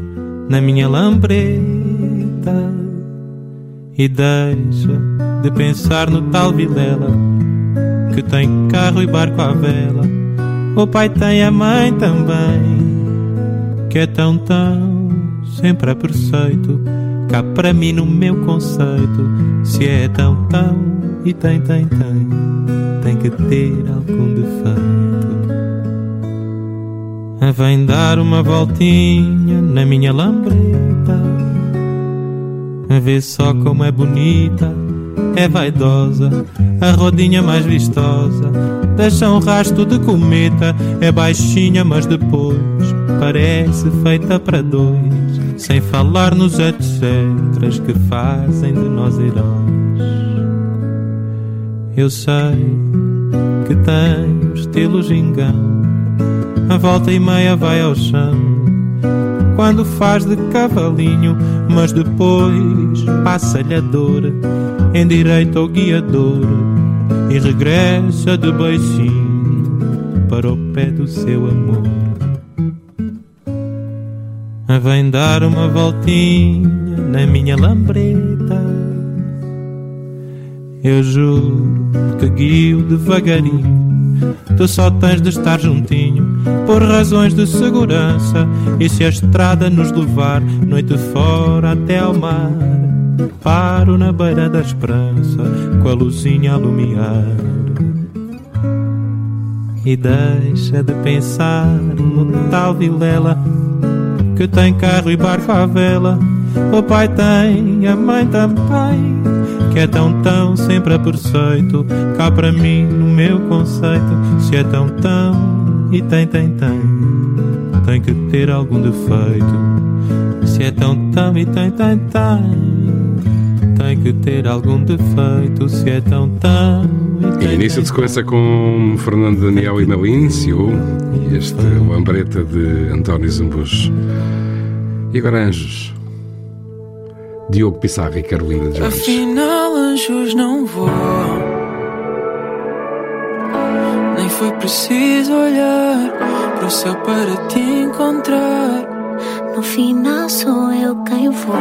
na minha lambreta e deixa de pensar no tal Vilela que tem carro e barco à vela. O pai tem a mãe também, que é tão tão sempre a preceito. Cá para mim no meu conceito, se é tão tão e tem tem tem, tem que ter algum defeito. Vem dar uma voltinha na minha lambreta. Vê só como é bonita É vaidosa A rodinha mais vistosa. Deixa um rasto de cometa É baixinha mas depois Parece feita para dois. Sem falar nos etcéteras Que fazem de nós heróis. Eu sei que tem estilo gingão a volta e meia vai ao chão. Quando faz de cavalinho, mas depois passa-lhe a dor, endireita o guiador e regressa de beijinho para o pé do seu amor. Vem dar uma voltinha na minha lambreta. Eu juro que guio devagarinho Tu só tens de estar juntinho por razões de segurança. E se a estrada nos levar noite fora até ao mar, paro na beira da esperança com a luzinha a lumiar. E deixa de pensar no tal Vilela que tem carro e barco à vela. O pai tem, a mãe também, que é tão tão sempre a preceito. Cá para mim, no meu conceito, se é tão tão e tem, tem, tem, tem que ter algum defeito. Se é tão tão e tem, tem, tem, tem que ter algum defeito. Se é tão tão e tem, Início de sequência com Fernando Daniel e Melim, CEO, e este Lambreta de António Zambus. E agora Anjos. Diogo Pissarra e Carolina de Jorge. Afinal, anjos não voam. Foi preciso olhar para o céu para te encontrar. No final sou eu quem voa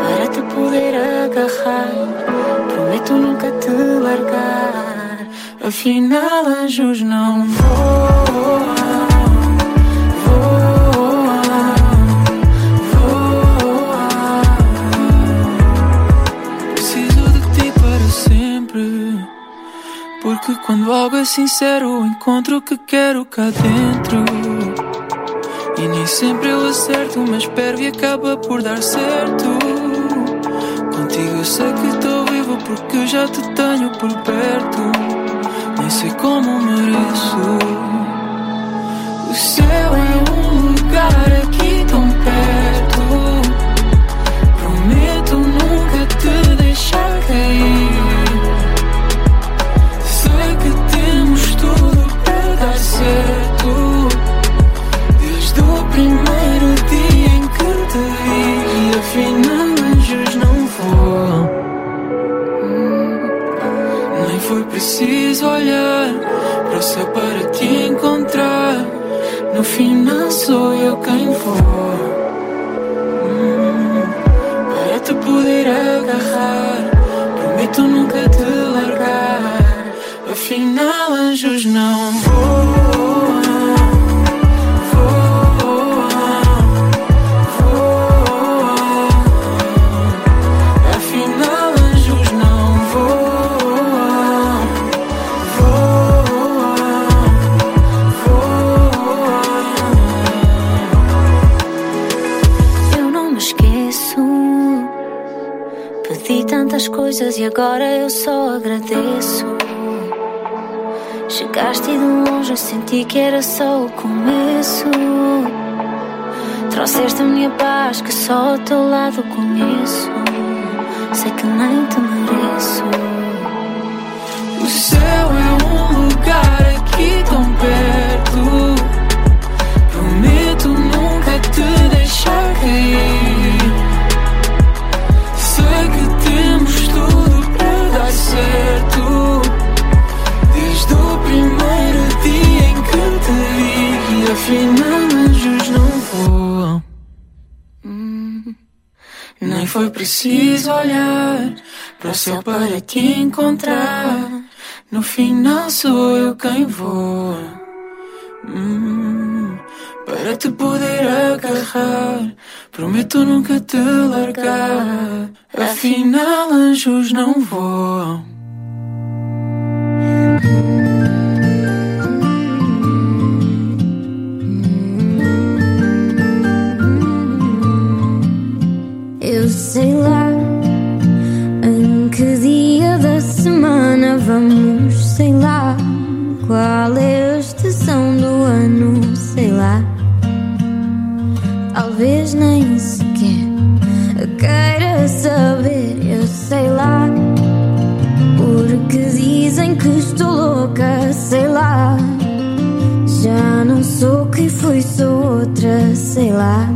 Para te poder agarrar Prometo nunca te largar Afinal, anjos não voam. Porque quando algo é sincero, encontro o que quero cá dentro. E nem sempre eu acerto, mas espero e acaba por dar certo. Contigo eu sei que estou vivo porque já te tenho por perto. Nem sei como mereço. O céu é um lugar aqui preciso olhar para o céu para te encontrar. No final sou eu quem vou. Para te poder agarrar, prometo nunca te largar. Afinal, anjos não voam. Coisas e agora eu só agradeço. Chegaste de longe senti que era só o começo. Trouxeste a minha paz que só ao teu lado conheço. Sei que nem te mereço. O céu é um lugar aqui tão perto. Preciso olhar para o céu para te encontrar. No final sou eu quem voa. Hum, para te poder agarrar, prometo nunca te largar. Afinal, anjos não voam. Sei lá em que dia da semana vamos, sei lá qual é a estação do ano, sei lá. Talvez nem sequer queira saber, eu sei lá. Porque dizem que estou louca, sei lá. Já não sou quem fui, sou outra, sei lá.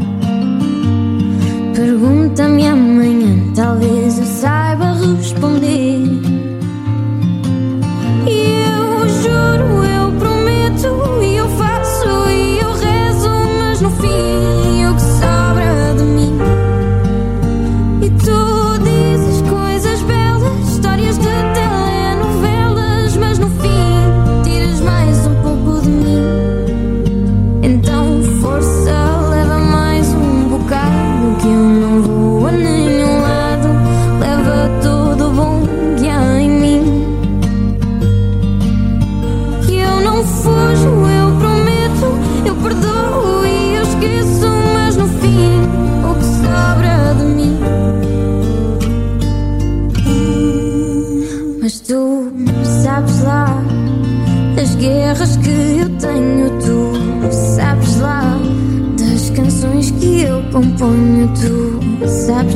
помню ту запись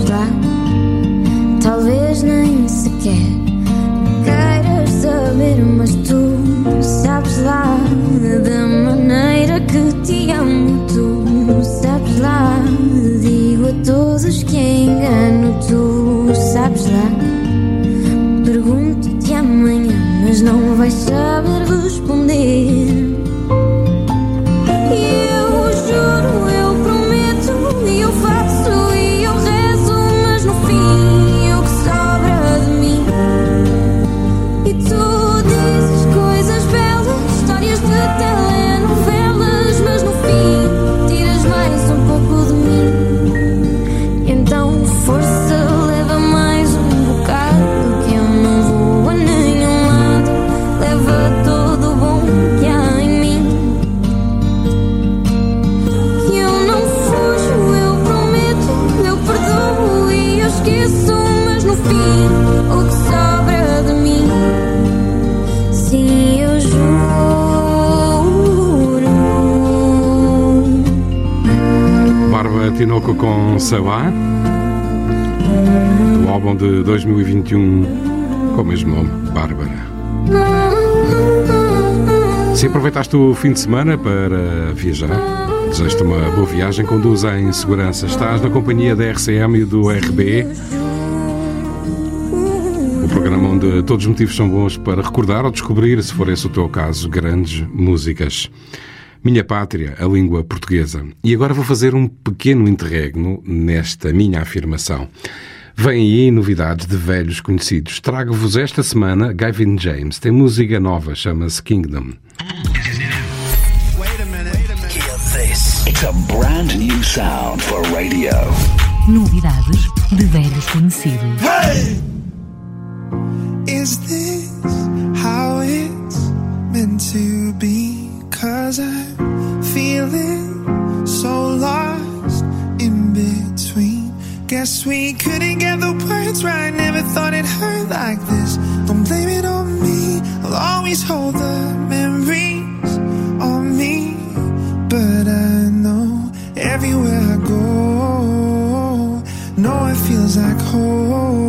Orinoco com Sabá, do álbum de 2021 com o mesmo nome, Bárbara. Se aproveitaste o fim de semana para viajar, desejo-te uma boa viagem, conduz em segurança. Estás na companhia da RCM e do RB. O programa onde todos os motivos são bons para recordar ou descobrir, se for esse o teu caso, grandes músicas. Minha pátria, a língua portuguesa. E agora vou fazer um pequeno interregno nesta minha afirmação. Vêm aí novidades de velhos conhecidos. Trago-vos esta semana Gavin James. Tem música nova, chama-se Kingdom. Novidades de velhos conhecidos. Hey! Is this how it's meant to be? Cause I feeling so lost in between. Guess we couldn't get the words right. Never thought it hurt like this. Don't blame it on me. I'll always hold the memories on me. But I know everywhere I go, no, it feels like home.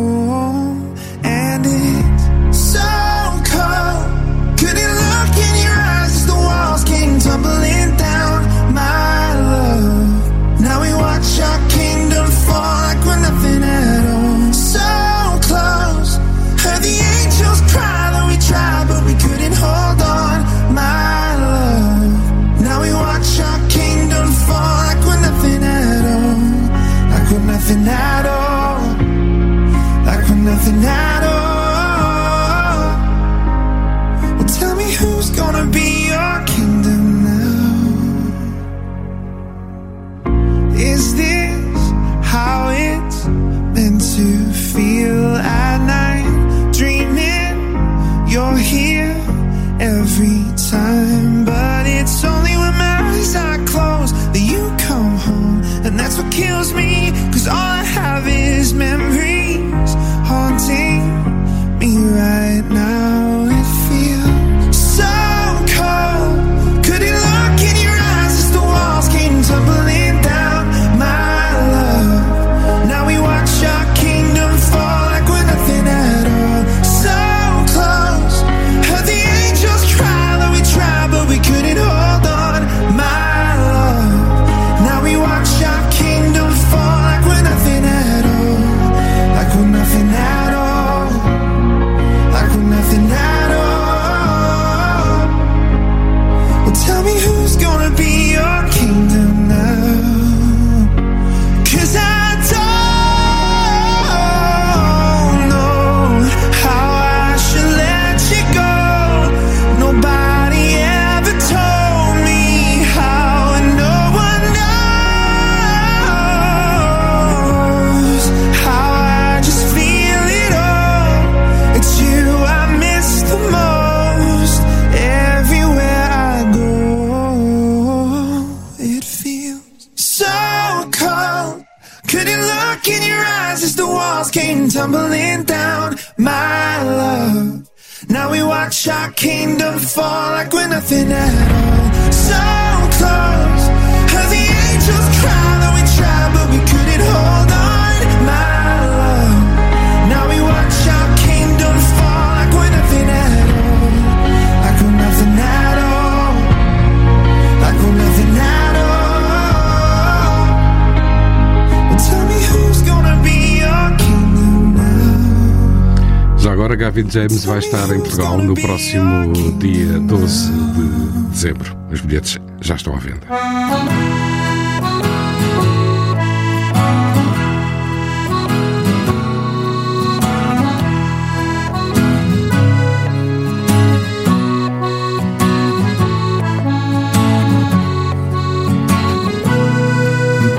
Our kingdom fall like we're nothing at all. So close. Heard the angels cry Gavin James vai estar em Portugal no próximo dia 12 de dezembro. Os bilhetes já estão à venda.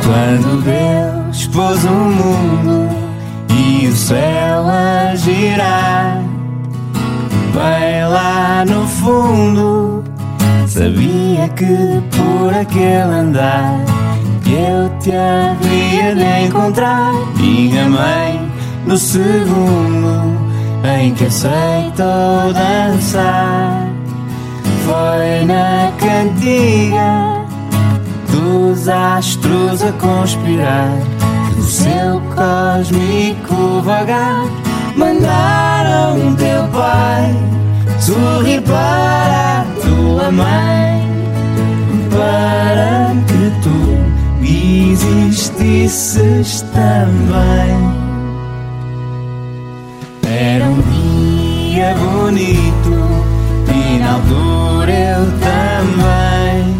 Quando Deus pôs o mundo e o céu a girar, bem lá no fundo, sabia que por aquele andar eu te havia de encontrar. E amei no segundo em que aceitou dançar. Foi na cantiga dos astros a conspirar do seu cósmico vagar mandaram teu pai sorrir para tua mãe para que tu existisses também. Era um dia bonito e na altura eu também.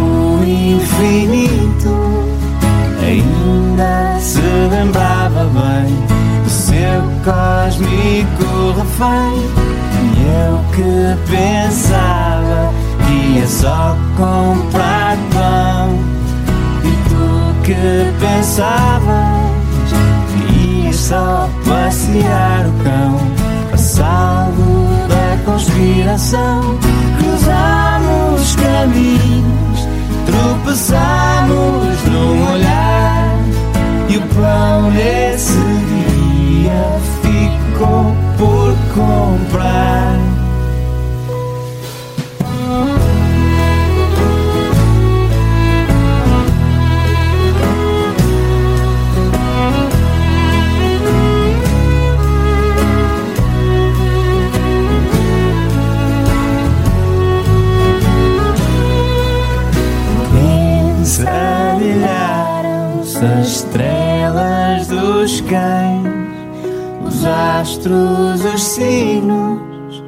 O infinito ainda se lembrava bem seu cósmico refém. E eu que pensava que ia só comprar pão, e tu que pensavas que ia só passear o cão, salvo da conspiração. Cruzamos caminhos tropeçamos num olhar e o pão nesse dia ficou por comprar. As estrelas dos cães, os astros, os signos,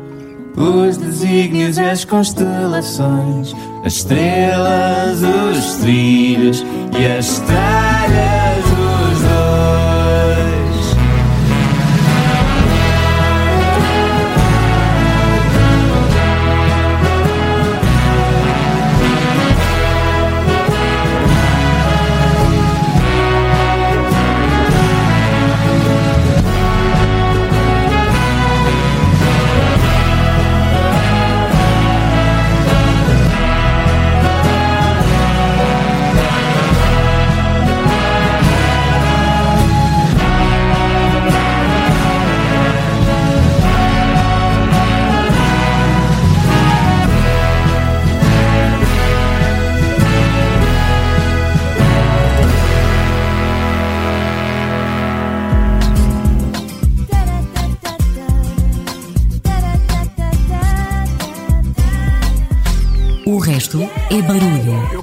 os desígnios e as constelações, as estrelas, os trilhos e as tralhas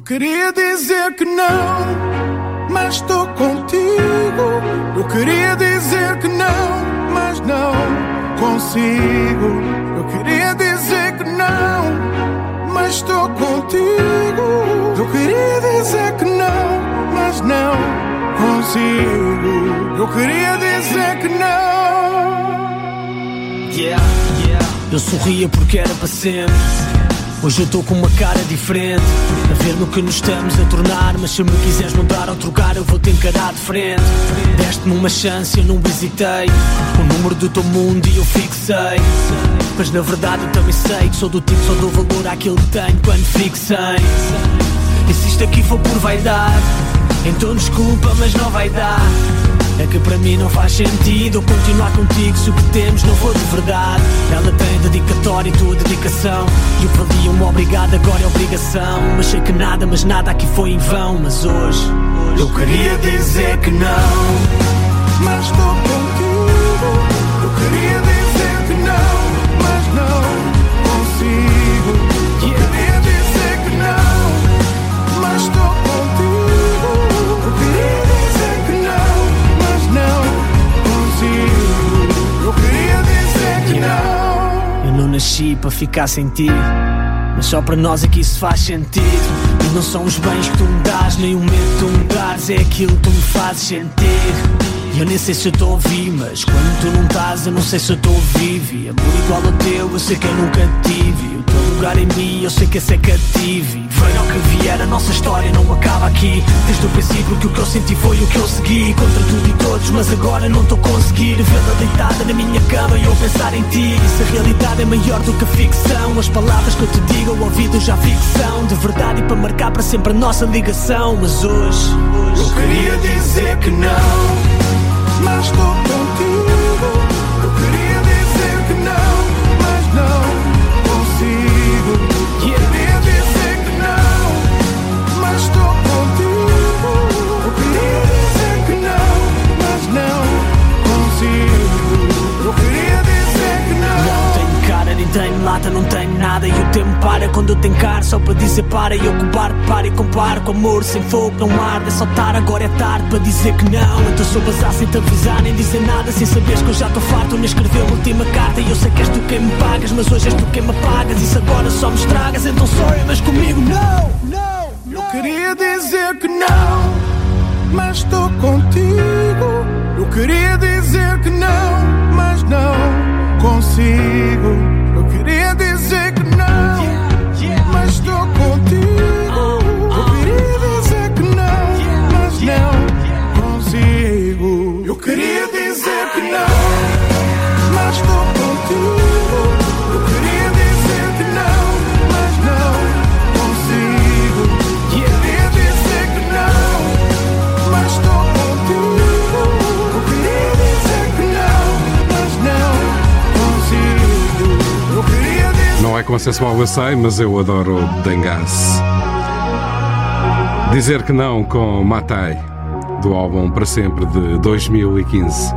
queria dizer que não, mas estou contigo. Eu queria dizer que não, mas não consigo. Eu queria dizer que não, mas estou contigo. Eu queria dizer que não, mas não consigo. Eu queria dizer que não. Yeah, yeah. Eu sorria porque era para sempre. Hoje eu estou com uma cara diferente A ver no que nos estamos a tornar Mas se me quiseres mudar ou trocar Eu vou te encarar de frente. Deste-me uma chance, eu não hesitei. O número do teu mundo e eu fixei. Mas na verdade eu também sei Que sou do tipo, só dou valor àquilo que tenho Quando fixei. E se isto aqui for por vaidade, então desculpa, mas não vai dar. É que para mim não faz sentido continuar contigo se o que temos não for de verdade. Ela tem dedicatória e tua dedicação. E o valia um obrigado agora é obrigação. Mas sei que nada, mas nada aqui foi em vão. Mas hoje, eu queria dizer que não. Mas estou contigo. Eu queria dizer nasci para ficar sem ti. Mas só para nós é que isso faz sentido. Não são os bens que tu me dás, nem o medo que tu me dás, é aquilo que tu me fazes sentir. Eu nem sei se eu estou ouvir, mas quando tu não estás, eu não sei se eu estou vivo. Amor igual ao teu, eu sei que eu nunca tive. O teu lugar em mim, eu sei que esse é cativo. Venha o que vier, a nossa história não acaba aqui. Desde o princípio que o que eu senti foi o que eu segui. Contra tudo e todos, mas agora não estou a conseguir vê-la deitada na minha cama e eu pensar em ti. E se a realidade é maior do que a ficção, as palavras que eu te digo ao ouvido já ficção. De verdade e para marcar para sempre a nossa ligação. Mas hoje, hoje Eu queria dizer que não, mas estou contigo. Lata, não tenho nada. E o tempo para quando eu tenho cara Só para dizer para e ocupar, para e comparo Com amor sem fogo, não arde É saltar, agora é tarde para dizer que não. Então sou bazar sem te avisar, nem dizer nada Sem saberes que eu já estou farto, nem escrever a última carta E eu sei que és tu quem me pagas Mas hoje és tu quem me apagas. Isso agora só me estragas Então sorry, mas comigo. Não, não Eu queria dizer que não, mas estou contigo. Eu queria dizer que não, mas não consigo. Queria dizer que não, mas estou contigo. Não é consensual, eu sei, mas eu adoro Dangas. Dizer que não com Matai, do álbum Para Sempre de 2015.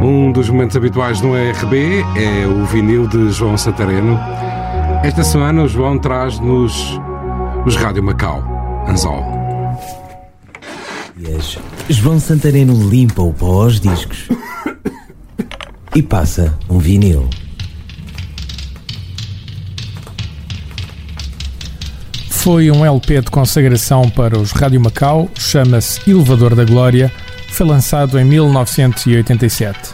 Um dos momentos habituais no RB é o vinil de João Santareno. Esta semana o João traz-nos os Rádio Macau, Anzol. Dias, João Santareno limpa o pó aos discos *coughs* e passa um vinil. Foi um LP de consagração para os Rádio Macau, chama-se Elevador da Glória, foi lançado em 1987.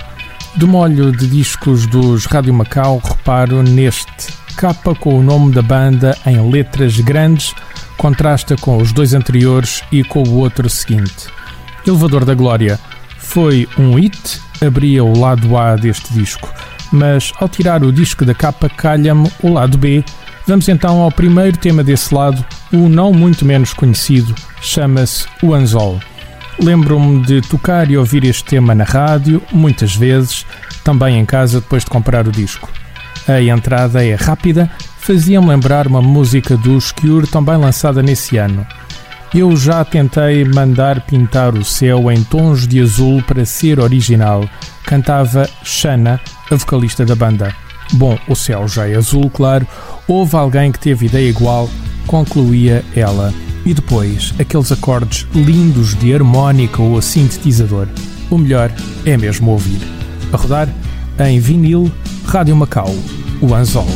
Do molho de discos dos Rádio Macau, reparo neste capa com o nome da banda em letras grandes, contrasta com os dois anteriores e com o outro seguinte. Elevador da Glória foi um hit, abria o lado A deste disco, mas ao tirar o disco da capa calha-me o lado B. Vamos então ao primeiro tema desse lado, o não muito menos conhecido, chama-se O Anzol. Lembro-me de tocar e ouvir este tema na rádio, muitas vezes, também em casa depois de comprar o disco. A entrada é rápida, fazia-me lembrar uma música dos Cure também lançada nesse ano. Eu já tentei mandar pintar o céu em tons de azul para ser original. Cantava Shana, a vocalista da banda. Bom, o céu já é azul, claro. Houve alguém que teve ideia igual, concluía ela. E depois, aqueles acordes lindos de harmónica ou sintetizador. O melhor é mesmo ouvir. A rodar em vinil, Rádio Macau, o Anzol.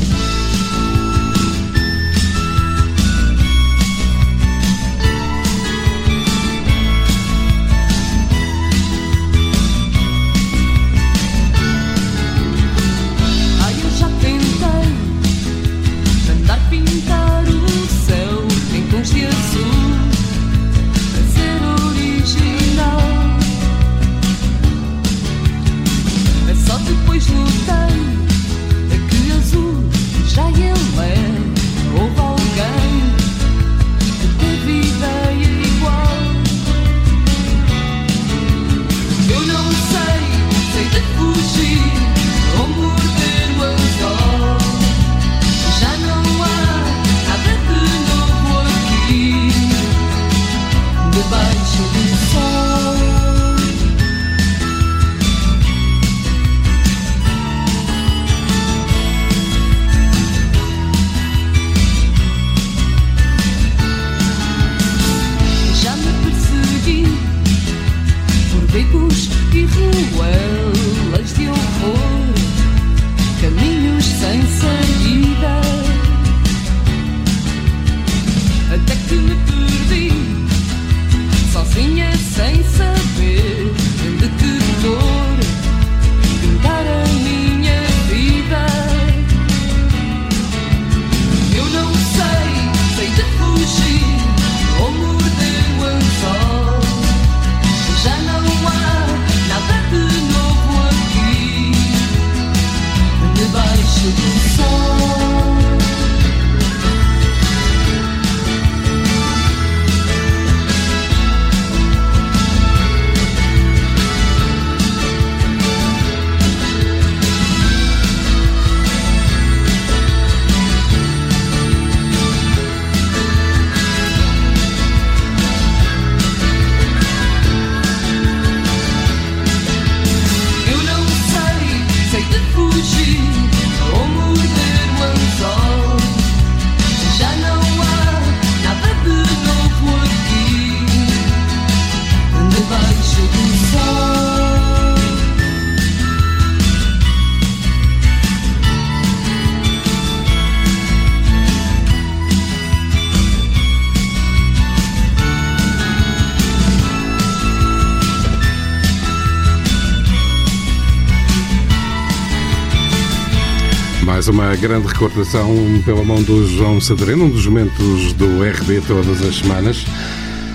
Grande recordação pela mão do João Sadareno, um dos momentos do RB todas as semanas.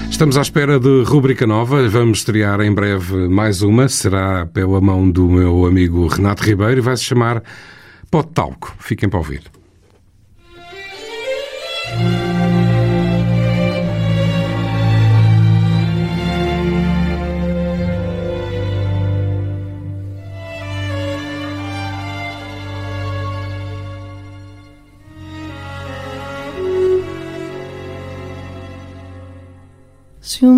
Estamos à espera de rubrica nova, vamos estrear em breve mais uma, será pela mão do meu amigo Renato Ribeiro e vai se chamar Pode Talco. Fiquem para ouvir.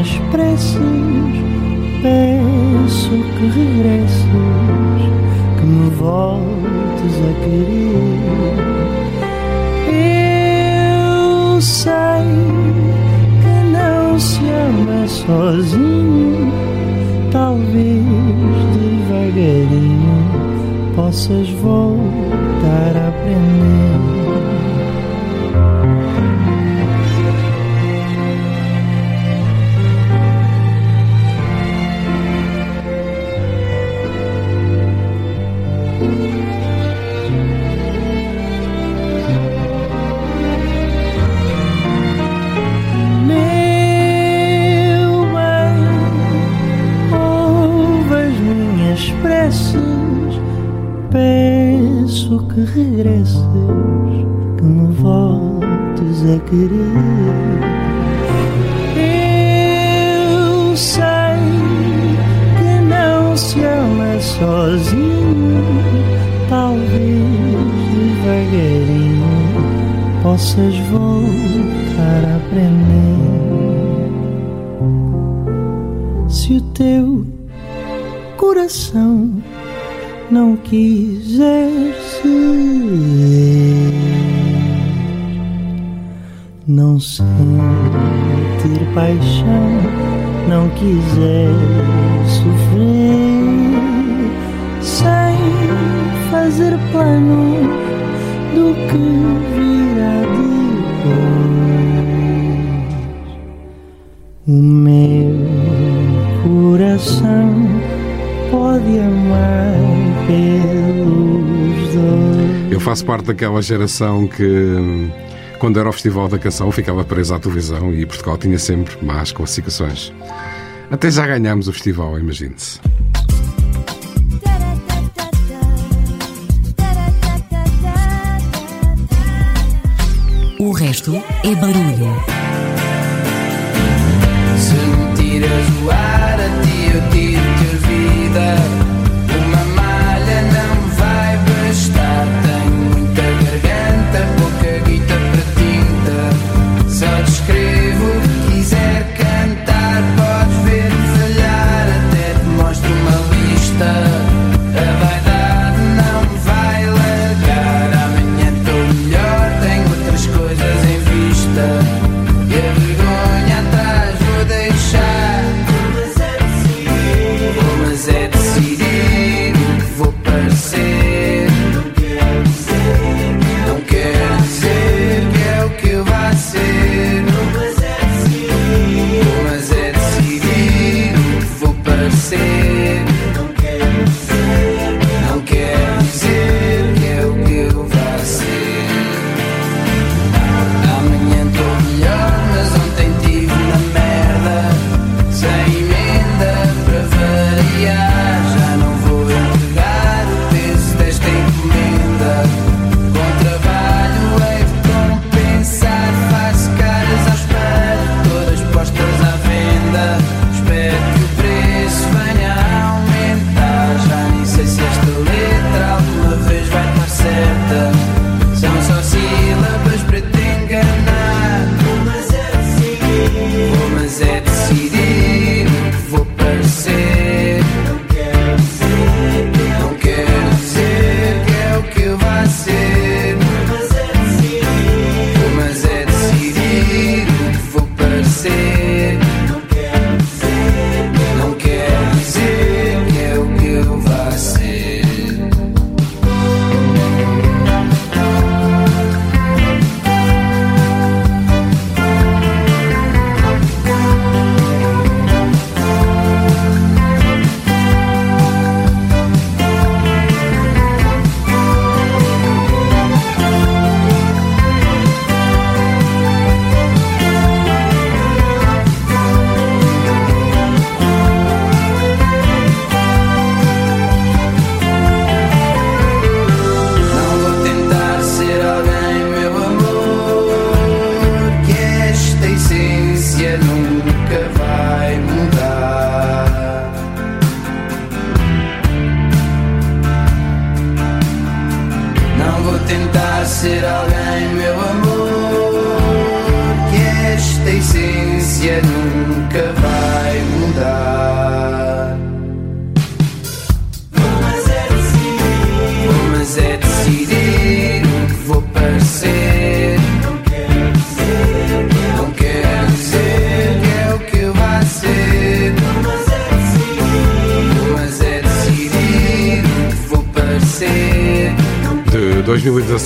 Minhas preces, peço que regresses, que me voltes a querer. Eu sei que não se ama sozinho, talvez devagarinho possas voltar a aprender. Que regresses, que me voltes a querer. Eu sei que não se ama sozinho, talvez devagarinho possas voltar a aprender. Se o teu coração não quiser não sentir paixão, não quiser sofrer, sem fazer planos do que virá depois. O meu coração pode amar pelos dois. Eu faço parte daquela geração que, quando era o Festival da Canção, ficava presa à televisão e Portugal tinha sempre más classificações. Até já ganhámos o festival, imagine-se. O resto é barulho. Se me tiras o ar a ti,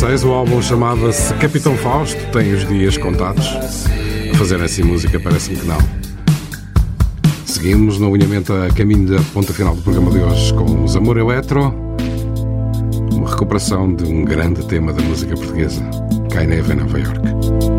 2016 o álbum chamava-se Capitão Fausto, tem os dias contados. A fazer assim música parece-me que não. Seguimos no alinhamento a caminho da ponta final do programa de hoje com os Amor Eletro, uma recuperação de um grande tema da música portuguesa, Cai Neve em Nova York.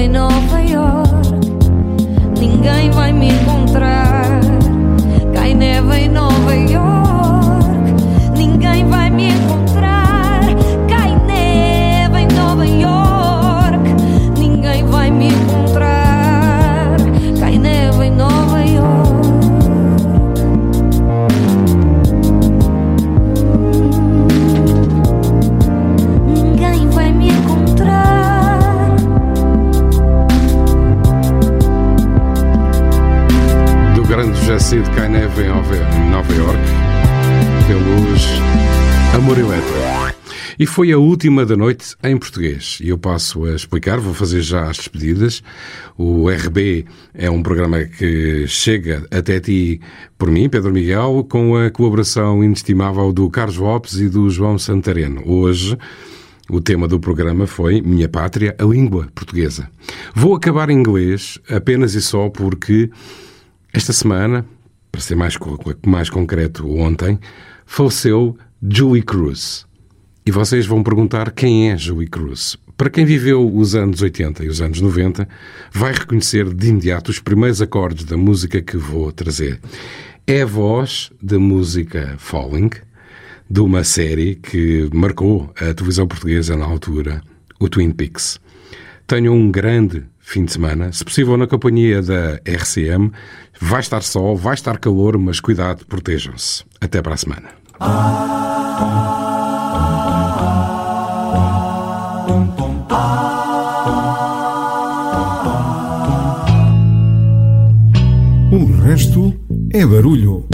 Em Nova York, ninguém vai me encontrar. Cai neve em Nova York, Em Nova York, pelos Amor Eletro. E foi a última da noite em português. E eu passo a explicar, vou fazer já as despedidas. O RB é um programa que chega até ti por mim, Pedro Miguel, com a colaboração inestimável do Carlos Lopes e do João Santareno. Hoje, o tema do programa foi Minha Pátria, a língua portuguesa. Vou acabar em inglês apenas e só porque esta semana, para ser mais, mais concreto, ontem, faleceu Julie Cruz. E vocês vão perguntar quem é Julie Cruz. Para quem viveu os anos 80 e os anos 90, vai reconhecer de imediato os primeiros acordes da música que vou trazer. É a voz da música Falling, de uma série que marcou a televisão portuguesa na altura, o Twin Peaks. tenham um grande fim de semana, se possível na companhia da RCM. Vai estar sol, vai estar calor, mas cuidado, protejam-se. Até para a semana. O resto é barulho.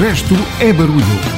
Resto é barulho.